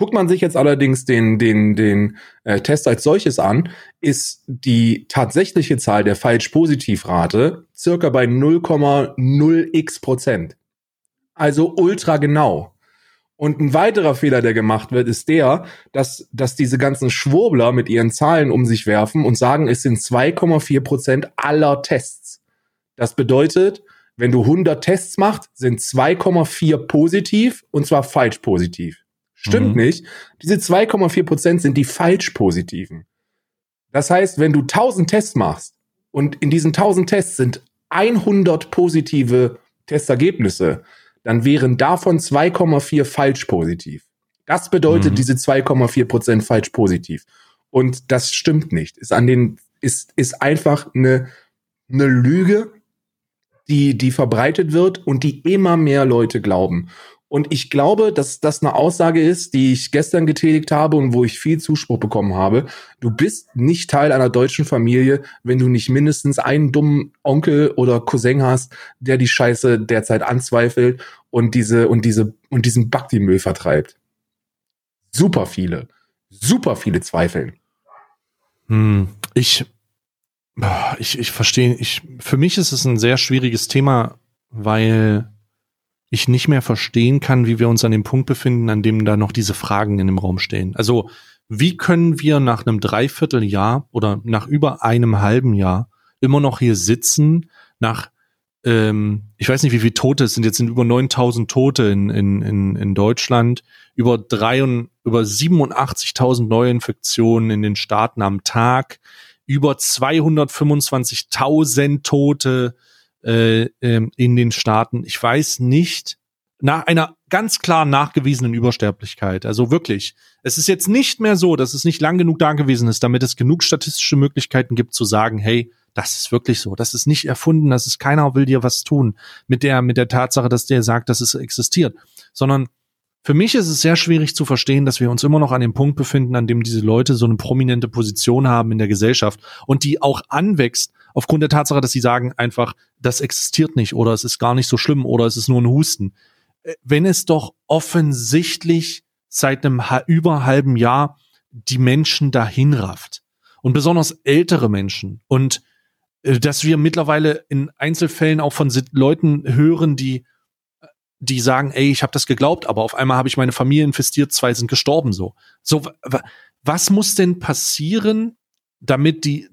Guckt man sich jetzt allerdings den, den, den äh, Test als solches an, ist die tatsächliche Zahl der Falsch-Positiv-Rate circa bei 0,0x Prozent. Also ultra genau. Und ein weiterer Fehler, der gemacht wird, ist der, dass, dass diese ganzen Schwurbler mit ihren Zahlen um sich werfen und sagen, es sind 2,4 Prozent aller Tests. Das bedeutet, wenn du 100 Tests machst, sind 2,4 positiv und zwar falsch positiv. Stimmt mhm. nicht. Diese 2,4 Prozent sind die falsch positiven. Das heißt, wenn du 1000 Tests machst und in diesen 1000 Tests sind 100 positive Testergebnisse, dann wären davon 2,4 falsch positiv. Das bedeutet mhm. diese 2,4 Prozent falsch positiv. Und das stimmt nicht. Ist an den, ist, ist einfach eine, eine Lüge, die, die verbreitet wird und die immer mehr Leute glauben. Und ich glaube, dass das eine Aussage ist, die ich gestern getätigt habe und wo ich viel Zuspruch bekommen habe. Du bist nicht Teil einer deutschen Familie, wenn du nicht mindestens einen dummen Onkel oder Cousin hast, der die Scheiße derzeit anzweifelt und diese und diese und diesen Bakti-Müll vertreibt. Super viele, super viele zweifeln. Hm, ich, ich, ich verstehe. Ich, für mich ist es ein sehr schwieriges Thema, weil ich nicht mehr verstehen kann, wie wir uns an dem Punkt befinden, an dem da noch diese Fragen in dem Raum stehen. Also, wie können wir nach einem Dreivierteljahr oder nach über einem halben Jahr immer noch hier sitzen, nach, ähm, ich weiß nicht, wie viele Tote es sind, jetzt sind über 9000 Tote in, in, in, in Deutschland, über drei und, über 87.000 Neuinfektionen in den Staaten am Tag, über 225.000 Tote äh, ähm, in den Staaten. Ich weiß nicht, nach einer ganz klar nachgewiesenen Übersterblichkeit. Also wirklich. Es ist jetzt nicht mehr so, dass es nicht lang genug da gewesen ist, damit es genug statistische Möglichkeiten gibt zu sagen, hey, das ist wirklich so. Das ist nicht erfunden. Das ist keiner will dir was tun mit der, mit der Tatsache, dass der sagt, dass es existiert, sondern für mich ist es sehr schwierig zu verstehen, dass wir uns immer noch an dem Punkt befinden, an dem diese Leute so eine prominente Position haben in der Gesellschaft und die auch anwächst aufgrund der Tatsache, dass sie sagen einfach, das existiert nicht oder es ist gar nicht so schlimm oder es ist nur ein Husten. Äh, wenn es doch offensichtlich seit einem über halben Jahr die Menschen dahin rafft und besonders ältere Menschen und äh, dass wir mittlerweile in Einzelfällen auch von Leuten hören, die die sagen, ey, ich habe das geglaubt, aber auf einmal habe ich meine Familie investiert, zwei sind gestorben so. So was muss denn passieren, damit die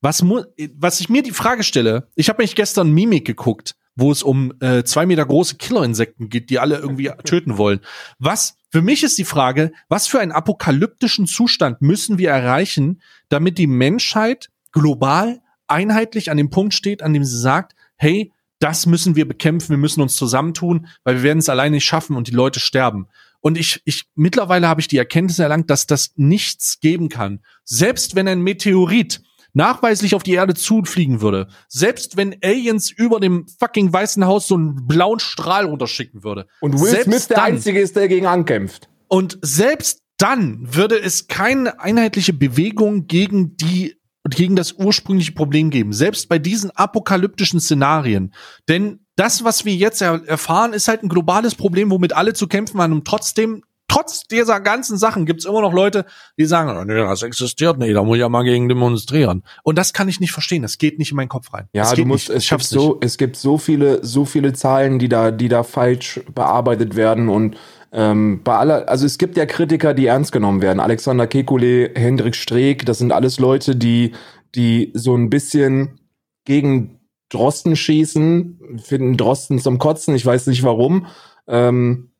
was muss was ich mir die Frage stelle, ich habe mich gestern Mimik geguckt, wo es um äh, zwei Meter große Killerinsekten geht, die alle irgendwie töten wollen. Was für mich ist die Frage, was für einen apokalyptischen Zustand müssen wir erreichen, damit die Menschheit global einheitlich an dem Punkt steht, an dem sie sagt, hey, das müssen wir bekämpfen, wir müssen uns zusammentun, weil wir werden es alleine nicht schaffen und die Leute sterben. Und ich, ich, mittlerweile habe ich die Erkenntnis erlangt, dass das nichts geben kann. Selbst wenn ein Meteorit nachweislich auf die Erde zufliegen würde, selbst wenn Aliens über dem fucking Weißen Haus so einen blauen Strahl runterschicken würde. Und Will selbst Smith der dann, Einzige ist, der dagegen ankämpft. Und selbst dann würde es keine einheitliche Bewegung gegen die gegen das ursprüngliche Problem geben. Selbst bei diesen apokalyptischen Szenarien. Denn das, was wir jetzt er erfahren, ist halt ein globales Problem, womit alle zu kämpfen haben. Und trotzdem, trotz dieser ganzen Sachen gibt's immer noch Leute, die sagen, oh, nee, das existiert nicht, da muss ich ja mal gegen demonstrieren. Und das kann ich nicht verstehen. Das geht nicht in meinen Kopf rein. Ja, du musst, nicht. es gibt so, nicht. es gibt so viele, so viele Zahlen, die da, die da falsch bearbeitet werden und ähm, bei aller, also es gibt ja Kritiker, die ernst genommen werden. Alexander Kekulé, Hendrik Streeck, das sind alles Leute, die, die so ein bisschen gegen Drosten schießen, finden Drosten zum Kotzen. Ich weiß nicht warum. Ähm,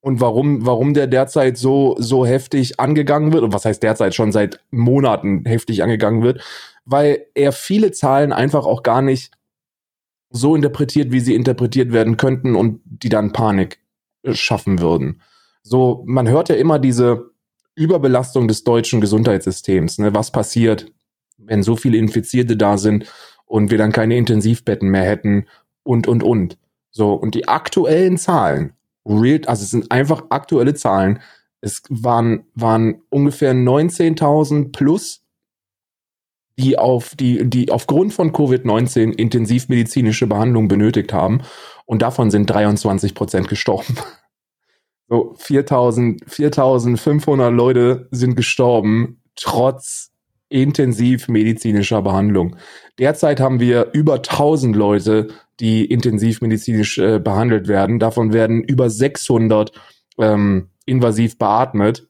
und warum, warum der derzeit so, so heftig angegangen wird, und was heißt derzeit schon seit Monaten heftig angegangen wird, weil er viele Zahlen einfach auch gar nicht so interpretiert, wie sie interpretiert werden könnten und die dann Panik schaffen würden. So, man hört ja immer diese Überbelastung des deutschen Gesundheitssystems. Ne? Was passiert, wenn so viele Infizierte da sind und wir dann keine Intensivbetten mehr hätten und, und, und. So, und die aktuellen Zahlen, real, also es sind einfach aktuelle Zahlen, es waren, waren ungefähr 19.000 plus, die auf, die, die aufgrund von Covid-19 intensivmedizinische Behandlung benötigt haben. Und davon sind 23 Prozent gestorben. So, 4000, 4500 Leute sind gestorben, trotz intensiv medizinischer Behandlung. Derzeit haben wir über 1000 Leute, die intensivmedizinisch äh, behandelt werden. Davon werden über 600 ähm, invasiv beatmet.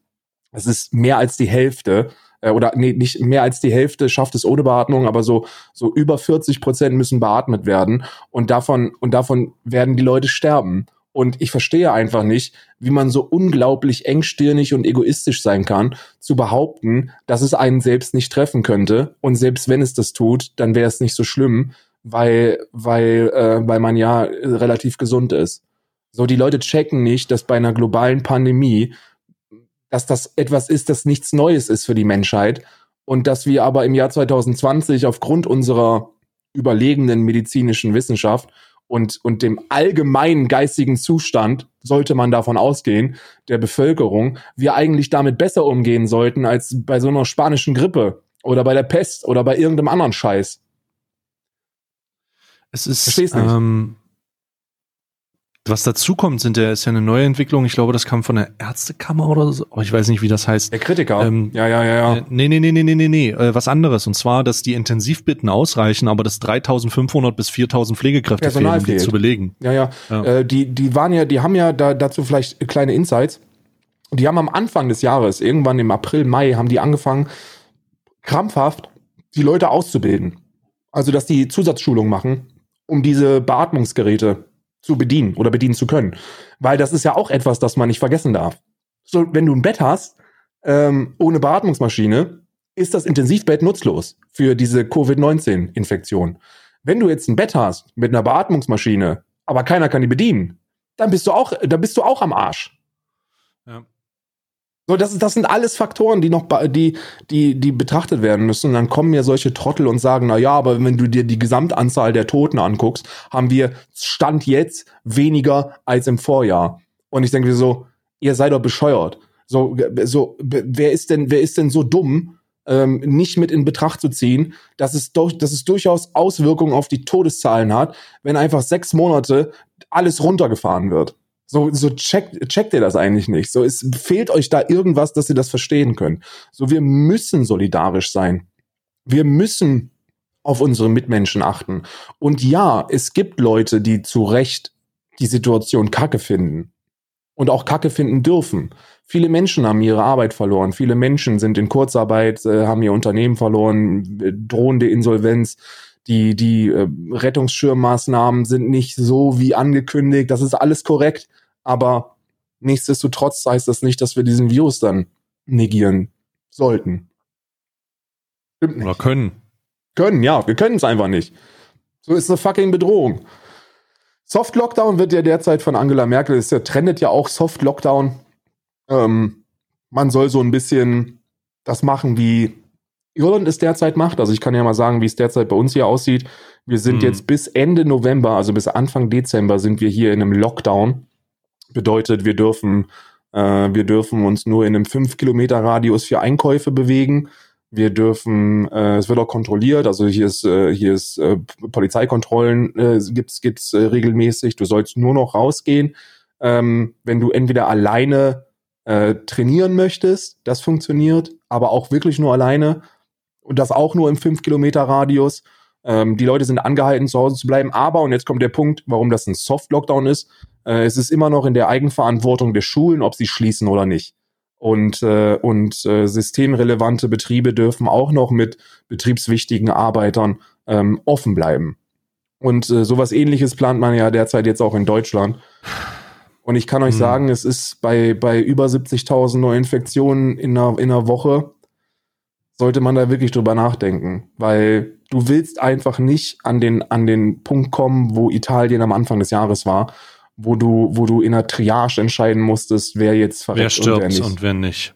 Das ist mehr als die Hälfte. Äh, oder nee, nicht mehr als die Hälfte schafft es ohne Beatmung, aber so, so über 40 Prozent müssen beatmet werden. Und davon, und davon werden die Leute sterben. Und ich verstehe einfach nicht, wie man so unglaublich engstirnig und egoistisch sein kann, zu behaupten, dass es einen selbst nicht treffen könnte. Und selbst wenn es das tut, dann wäre es nicht so schlimm, weil, weil, äh, weil man ja relativ gesund ist. So, die Leute checken nicht, dass bei einer globalen Pandemie, dass das etwas ist, das nichts Neues ist für die Menschheit. Und dass wir aber im Jahr 2020 aufgrund unserer überlegenen medizinischen Wissenschaft und, und dem allgemeinen geistigen Zustand, sollte man davon ausgehen, der Bevölkerung, wir eigentlich damit besser umgehen sollten als bei so einer spanischen Grippe oder bei der Pest oder bei irgendeinem anderen Scheiß. Es ist, Versteh's nicht. ähm, was dazu kommt, sind ja, ist ja eine neue Entwicklung. Ich glaube, das kam von der Ärztekammer oder so. Aber ich weiß nicht, wie das heißt. Der Kritiker. Ähm, ja, ja, ja, ja. Äh, nee, nee, nee, nee, nee, nee, nee, äh, was anderes. Und zwar, dass die Intensivbetten ausreichen, aber dass 3500 bis 4000 Pflegekräfte Personal fehlen, um die zu belegen. Ja, ja. Ja. Äh, die, die waren ja, die haben ja da, dazu vielleicht kleine Insights. Die haben am Anfang des Jahres, irgendwann im April, Mai, haben die angefangen, krampfhaft die Leute auszubilden. Also, dass die Zusatzschulung machen, um diese Beatmungsgeräte zu bedienen oder bedienen zu können. Weil das ist ja auch etwas, das man nicht vergessen darf. So, wenn du ein Bett hast, ähm, ohne Beatmungsmaschine, ist das Intensivbett nutzlos für diese Covid-19-Infektion. Wenn du jetzt ein Bett hast mit einer Beatmungsmaschine, aber keiner kann die bedienen, dann bist du auch, dann bist du auch am Arsch. Ja. So, das, das sind alles Faktoren, die noch, die, die, die betrachtet werden müssen. Und dann kommen mir solche Trottel und sagen, na ja, aber wenn du dir die Gesamtanzahl der Toten anguckst, haben wir Stand jetzt weniger als im Vorjahr. Und ich denke mir so, ihr seid doch bescheuert. So, so, wer ist denn, wer ist denn so dumm, ähm, nicht mit in Betracht zu ziehen, dass es, doch, dass es durchaus Auswirkungen auf die Todeszahlen hat, wenn einfach sechs Monate alles runtergefahren wird. So, so checkt, checkt ihr das eigentlich nicht. So, es fehlt euch da irgendwas, dass ihr das verstehen könnt. So, wir müssen solidarisch sein. Wir müssen auf unsere Mitmenschen achten. Und ja, es gibt Leute, die zu Recht die Situation kacke finden und auch kacke finden dürfen. Viele Menschen haben ihre Arbeit verloren. Viele Menschen sind in Kurzarbeit, äh, haben ihr Unternehmen verloren, äh, drohende Insolvenz. die, die äh, Rettungsschirmmaßnahmen sind nicht so wie angekündigt. Das ist alles korrekt, aber nichtsdestotrotz heißt das nicht, dass wir diesen Virus dann negieren sollten. Stimmt nicht. Oder können. Können, ja, wir können es einfach nicht. So ist eine fucking Bedrohung. Soft Lockdown wird ja derzeit von Angela Merkel, ist ja trendet ja auch Soft Lockdown. Ähm, man soll so ein bisschen das machen, wie Irland es derzeit macht. Also ich kann ja mal sagen, wie es derzeit bei uns hier aussieht. Wir sind mhm. jetzt bis Ende November, also bis Anfang Dezember sind wir hier in einem Lockdown. Bedeutet, wir dürfen, äh, wir dürfen uns nur in einem 5 Kilometer Radius für Einkäufe bewegen. Wir dürfen, äh, es wird auch kontrolliert, also hier ist, äh, hier ist äh, Polizeikontrollen äh, gibt's gibt's äh, regelmäßig. Du sollst nur noch rausgehen, ähm, wenn du entweder alleine äh, trainieren möchtest, das funktioniert, aber auch wirklich nur alleine und das auch nur im 5 Kilometer Radius. Ähm, die Leute sind angehalten, zu Hause zu bleiben, aber, und jetzt kommt der Punkt, warum das ein Soft-Lockdown ist, äh, es ist immer noch in der Eigenverantwortung der Schulen, ob sie schließen oder nicht. Und, äh, und äh, systemrelevante Betriebe dürfen auch noch mit betriebswichtigen Arbeitern ähm, offen bleiben. Und äh, sowas ähnliches plant man ja derzeit jetzt auch in Deutschland. Und ich kann euch hm. sagen, es ist bei, bei über 70.000 Neuinfektionen in einer, in einer Woche, sollte man da wirklich drüber nachdenken. Weil du willst einfach nicht an den, an den Punkt kommen, wo Italien am Anfang des Jahres war wo du, wo du in der Triage entscheiden musstest, wer jetzt verreckt wer stirbt und wer nicht. Und wer nicht.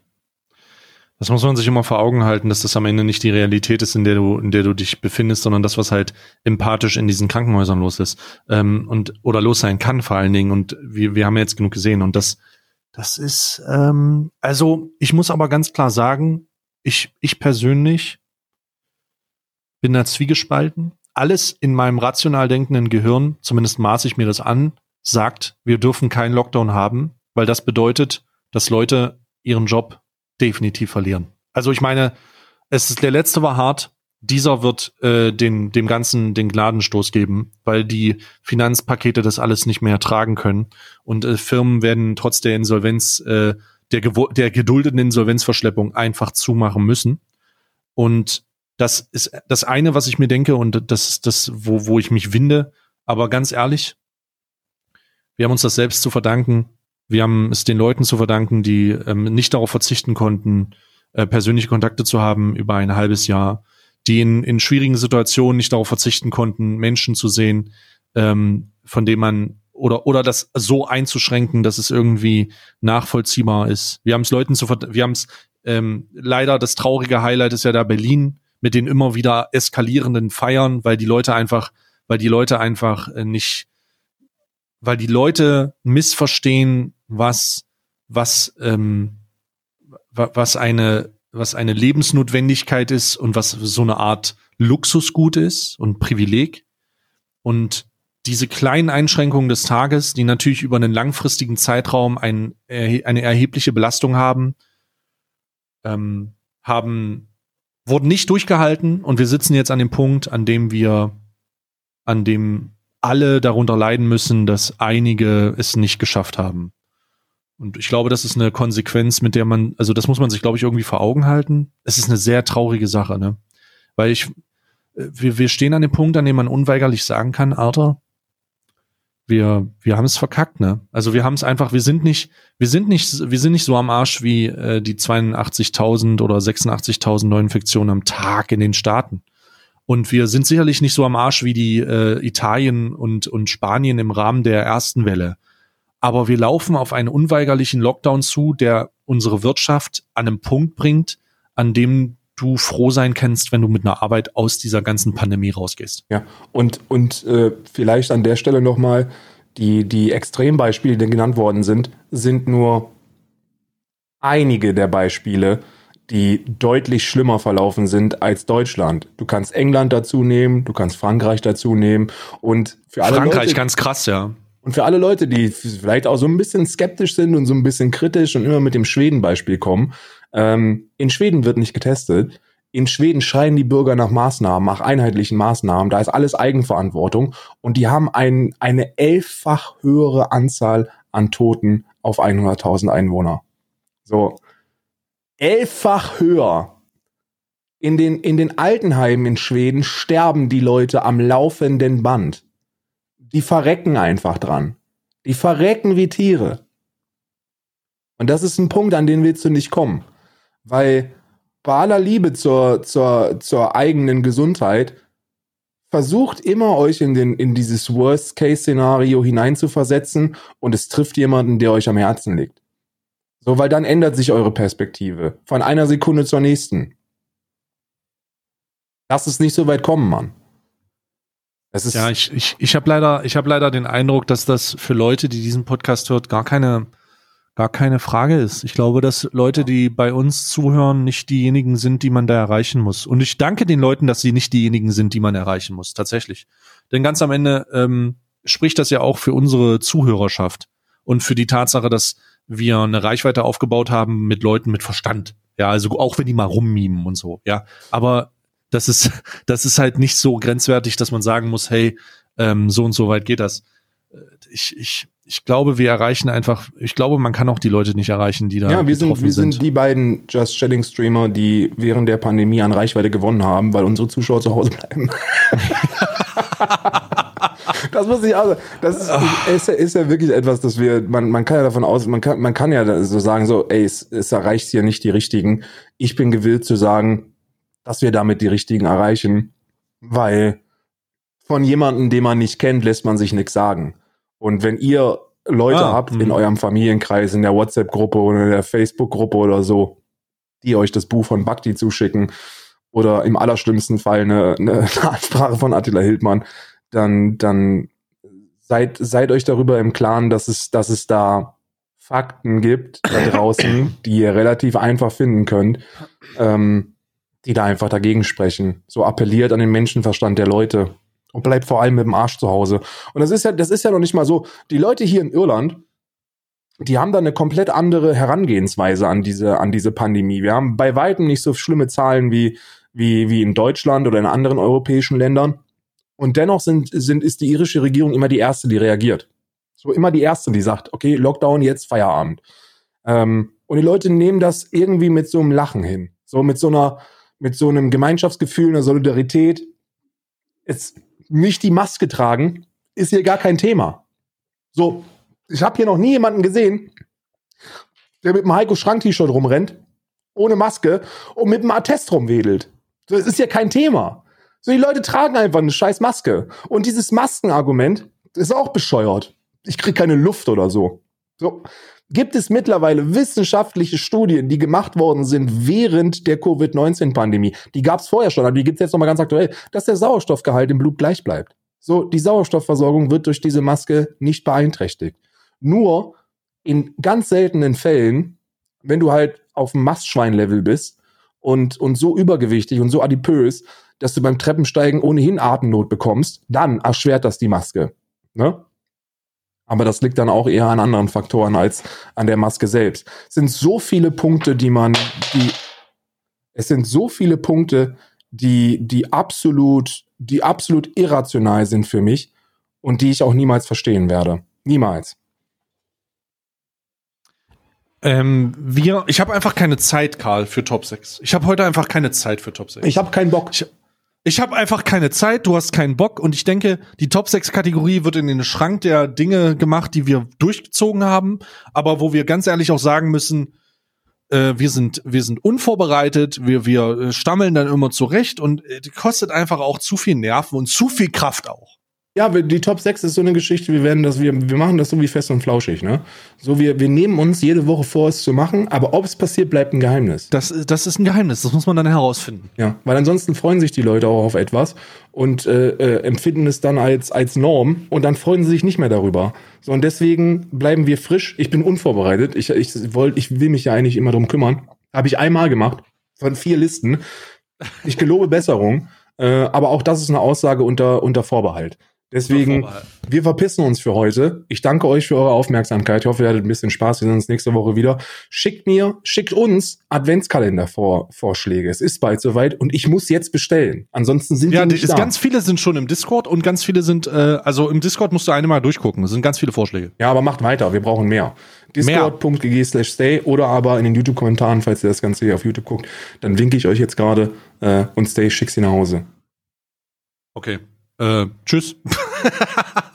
Das muss man sich immer vor Augen halten, dass das am Ende nicht die Realität ist, in der du, in der du dich befindest, sondern das, was halt empathisch in diesen Krankenhäusern los ist ähm, und oder los sein kann vor allen Dingen. Und wir, wir haben ja jetzt genug gesehen und das, das ist ähm, also ich muss aber ganz klar sagen, ich ich persönlich bin da zwiegespalten. Alles in meinem rational denkenden Gehirn, zumindest maße ich mir das an, sagt, wir dürfen keinen Lockdown haben, weil das bedeutet, dass Leute ihren Job definitiv verlieren. Also ich meine, es ist der letzte war hart. Dieser wird äh, den, dem Ganzen den Gnadenstoß geben, weil die Finanzpakete das alles nicht mehr tragen können. Und äh, Firmen werden trotz der Insolvenz, äh, der, der geduldeten Insolvenzverschleppung einfach zumachen müssen. Und das ist das eine, was ich mir denke, und das ist das, wo, wo ich mich winde. Aber ganz ehrlich, wir haben uns das selbst zu verdanken. Wir haben es den Leuten zu verdanken, die ähm, nicht darauf verzichten konnten, äh, persönliche Kontakte zu haben über ein halbes Jahr, die in, in schwierigen Situationen nicht darauf verzichten konnten, Menschen zu sehen, ähm, von denen man oder oder das so einzuschränken, dass es irgendwie nachvollziehbar ist. Wir haben es Leuten zu wir haben es ähm, leider das traurige Highlight ist ja da Berlin mit den immer wieder eskalierenden Feiern, weil die Leute einfach weil die Leute einfach äh, nicht weil die Leute missverstehen, was, was, ähm, was eine, was eine Lebensnotwendigkeit ist und was so eine Art Luxusgut ist und Privileg. Und diese kleinen Einschränkungen des Tages, die natürlich über einen langfristigen Zeitraum ein, eine erhebliche Belastung haben, ähm, haben, wurden nicht durchgehalten und wir sitzen jetzt an dem Punkt, an dem wir, an dem alle darunter leiden müssen, dass einige es nicht geschafft haben. Und ich glaube, das ist eine Konsequenz, mit der man, also das muss man sich, glaube ich, irgendwie vor Augen halten. Es ist eine sehr traurige Sache, ne? Weil ich, wir, wir stehen an dem Punkt, an dem man unweigerlich sagen kann, Alter, wir, wir haben es verkackt, ne? Also wir haben es einfach, wir sind nicht, wir sind nicht, wir sind nicht so am Arsch wie äh, die 82.000 oder 86.000 Neuinfektionen am Tag in den Staaten. Und wir sind sicherlich nicht so am Arsch wie die äh, Italien und, und Spanien im Rahmen der ersten Welle. Aber wir laufen auf einen unweigerlichen Lockdown zu, der unsere Wirtschaft an einem Punkt bringt, an dem du froh sein kannst, wenn du mit einer Arbeit aus dieser ganzen Pandemie rausgehst. Ja, und, und äh, vielleicht an der Stelle nochmal, die, die Extrembeispiele, die genannt worden sind, sind nur einige der Beispiele, die deutlich schlimmer verlaufen sind als Deutschland. Du kannst England dazu nehmen, du kannst Frankreich dazu nehmen und für alle Frankreich Leute, ganz krass, ja. Und für alle Leute, die vielleicht auch so ein bisschen skeptisch sind und so ein bisschen kritisch und immer mit dem Schweden-Beispiel kommen, ähm, in Schweden wird nicht getestet. In Schweden schreien die Bürger nach Maßnahmen, nach einheitlichen Maßnahmen. Da ist alles Eigenverantwortung und die haben ein, eine elffach höhere Anzahl an Toten auf 100.000 Einwohner. So, elffach höher. In den, in den Altenheimen in Schweden sterben die Leute am laufenden Band. Die verrecken einfach dran. Die verrecken wie Tiere. Und das ist ein Punkt, an den willst du nicht kommen. Weil bei aller Liebe zur, zur, zur eigenen Gesundheit, versucht immer euch in, den, in dieses Worst-Case-Szenario hineinzuversetzen und es trifft jemanden, der euch am Herzen liegt. So, weil dann ändert sich eure Perspektive. Von einer Sekunde zur nächsten. Lass es nicht so weit kommen, Mann. Ja, ich, ich, ich habe leider, ich hab leider den Eindruck, dass das für Leute, die diesen Podcast hört, gar keine, gar keine Frage ist. Ich glaube, dass Leute, die bei uns zuhören, nicht diejenigen sind, die man da erreichen muss. Und ich danke den Leuten, dass sie nicht diejenigen sind, die man erreichen muss, tatsächlich. Denn ganz am Ende ähm, spricht das ja auch für unsere Zuhörerschaft und für die Tatsache, dass wir eine Reichweite aufgebaut haben mit Leuten mit Verstand. Ja, also auch wenn die mal rummimen und so, ja. Aber das ist, das ist halt nicht so grenzwertig, dass man sagen muss, hey, ähm, so und so weit geht das. Äh, ich, ich, ich glaube, wir erreichen einfach, ich glaube, man kann auch die Leute nicht erreichen, die da. Ja, wir sind, wir sind die beiden Just Shedding Streamer, die während der Pandemie an Reichweite gewonnen haben, weil unsere Zuschauer zu Hause bleiben. das muss ich also, das ist, ist, ist, ja wirklich etwas, dass wir, man, man kann ja davon aus, man kann, man kann ja so sagen, so, ey, es, es erreicht hier nicht die richtigen. Ich bin gewillt zu sagen, dass wir damit die richtigen erreichen, weil von jemandem, den man nicht kennt, lässt man sich nichts sagen. Und wenn ihr Leute ah, habt in mhm. eurem Familienkreis, in der WhatsApp-Gruppe oder in der Facebook-Gruppe oder so, die euch das Buch von Bhakti zuschicken oder im allerschlimmsten Fall eine, eine Ansprache von Attila Hildmann, dann, dann seid, seid euch darüber im Klaren, dass es, dass es da Fakten gibt da draußen, die ihr relativ einfach finden könnt, ähm, die da einfach dagegen sprechen. So appelliert an den Menschenverstand der Leute und bleibt vor allem mit dem Arsch zu Hause. Und das ist ja, das ist ja noch nicht mal so. Die Leute hier in Irland, die haben da eine komplett andere Herangehensweise an diese, an diese Pandemie. Wir haben bei weitem nicht so schlimme Zahlen wie, wie, wie in Deutschland oder in anderen europäischen Ländern. Und dennoch sind, sind, ist die irische Regierung immer die erste, die reagiert. So immer die erste, die sagt, okay, Lockdown, jetzt Feierabend. Ähm, und die Leute nehmen das irgendwie mit so einem Lachen hin. So mit so einer, mit so einem Gemeinschaftsgefühl, einer Solidarität. Es, nicht die Maske tragen, ist hier gar kein Thema. So, ich habe hier noch nie jemanden gesehen, der mit einem Heiko Schrank T-Shirt rumrennt, ohne Maske und mit einem Attest rumwedelt. So, das ist ja kein Thema. So, die Leute tragen einfach eine scheiß Maske. Und dieses Maskenargument ist auch bescheuert. Ich krieg keine Luft oder so. So, gibt es mittlerweile wissenschaftliche Studien, die gemacht worden sind während der Covid-19-Pandemie. Die gab es vorher schon, aber die gibt es jetzt nochmal ganz aktuell, dass der Sauerstoffgehalt im Blut gleich bleibt. So, die Sauerstoffversorgung wird durch diese Maske nicht beeinträchtigt. Nur in ganz seltenen Fällen, wenn du halt auf dem Mastschwein-Level bist und, und so übergewichtig und so adipös, dass du beim Treppensteigen ohnehin Atemnot bekommst, dann erschwert das die Maske. Ne? Aber das liegt dann auch eher an anderen Faktoren als an der Maske selbst. Es sind so viele Punkte, die man, die, es sind so viele Punkte, die, die absolut, die absolut irrational sind für mich und die ich auch niemals verstehen werde. Niemals. Ähm, wir, ich habe einfach keine Zeit, Karl, für Top 6. Ich habe heute einfach keine Zeit für Top 6. Ich habe keinen Bock. Ich, ich habe einfach keine Zeit, du hast keinen Bock und ich denke, die Top 6 Kategorie wird in den Schrank der Dinge gemacht, die wir durchgezogen haben, aber wo wir ganz ehrlich auch sagen müssen, äh, wir sind wir sind unvorbereitet, wir wir äh, stammeln dann immer zurecht und äh, kostet einfach auch zu viel Nerven und zu viel Kraft auch. Ja, die Top 6 ist so eine Geschichte, wir werden das, wir, wir machen das so wie fest und flauschig, ne? So, wir, wir nehmen uns jede Woche vor, es zu machen, aber ob es passiert, bleibt ein Geheimnis. Das, das ist ein Geheimnis, das muss man dann herausfinden. Ja, weil ansonsten freuen sich die Leute auch auf etwas und äh, äh, empfinden es dann als, als Norm und dann freuen sie sich nicht mehr darüber. So, und deswegen bleiben wir frisch. Ich bin unvorbereitet. Ich, ich, wollt, ich will mich ja eigentlich immer drum kümmern. Habe ich einmal gemacht, von vier Listen. Ich gelobe Besserung. Äh, aber auch das ist eine Aussage unter, unter Vorbehalt. Deswegen, wir verpissen uns für heute. Ich danke euch für eure Aufmerksamkeit. Ich hoffe, ihr hattet ein bisschen Spaß. Wir sehen uns nächste Woche wieder. Schickt mir, schickt uns Adventskalender-Vorschläge. Es ist bald soweit und ich muss jetzt bestellen. Ansonsten sind ja, die nicht ist da. ganz viele sind schon im Discord und ganz viele sind, äh, also im Discord musst du eine mal durchgucken. Es sind ganz viele Vorschläge. Ja, aber macht weiter. Wir brauchen mehr. Discord.gg slash stay oder aber in den YouTube-Kommentaren, falls ihr das Ganze hier auf YouTube guckt, dann winke ich euch jetzt gerade äh, und stay, schick sie nach Hause. Okay. Äh, tschüss.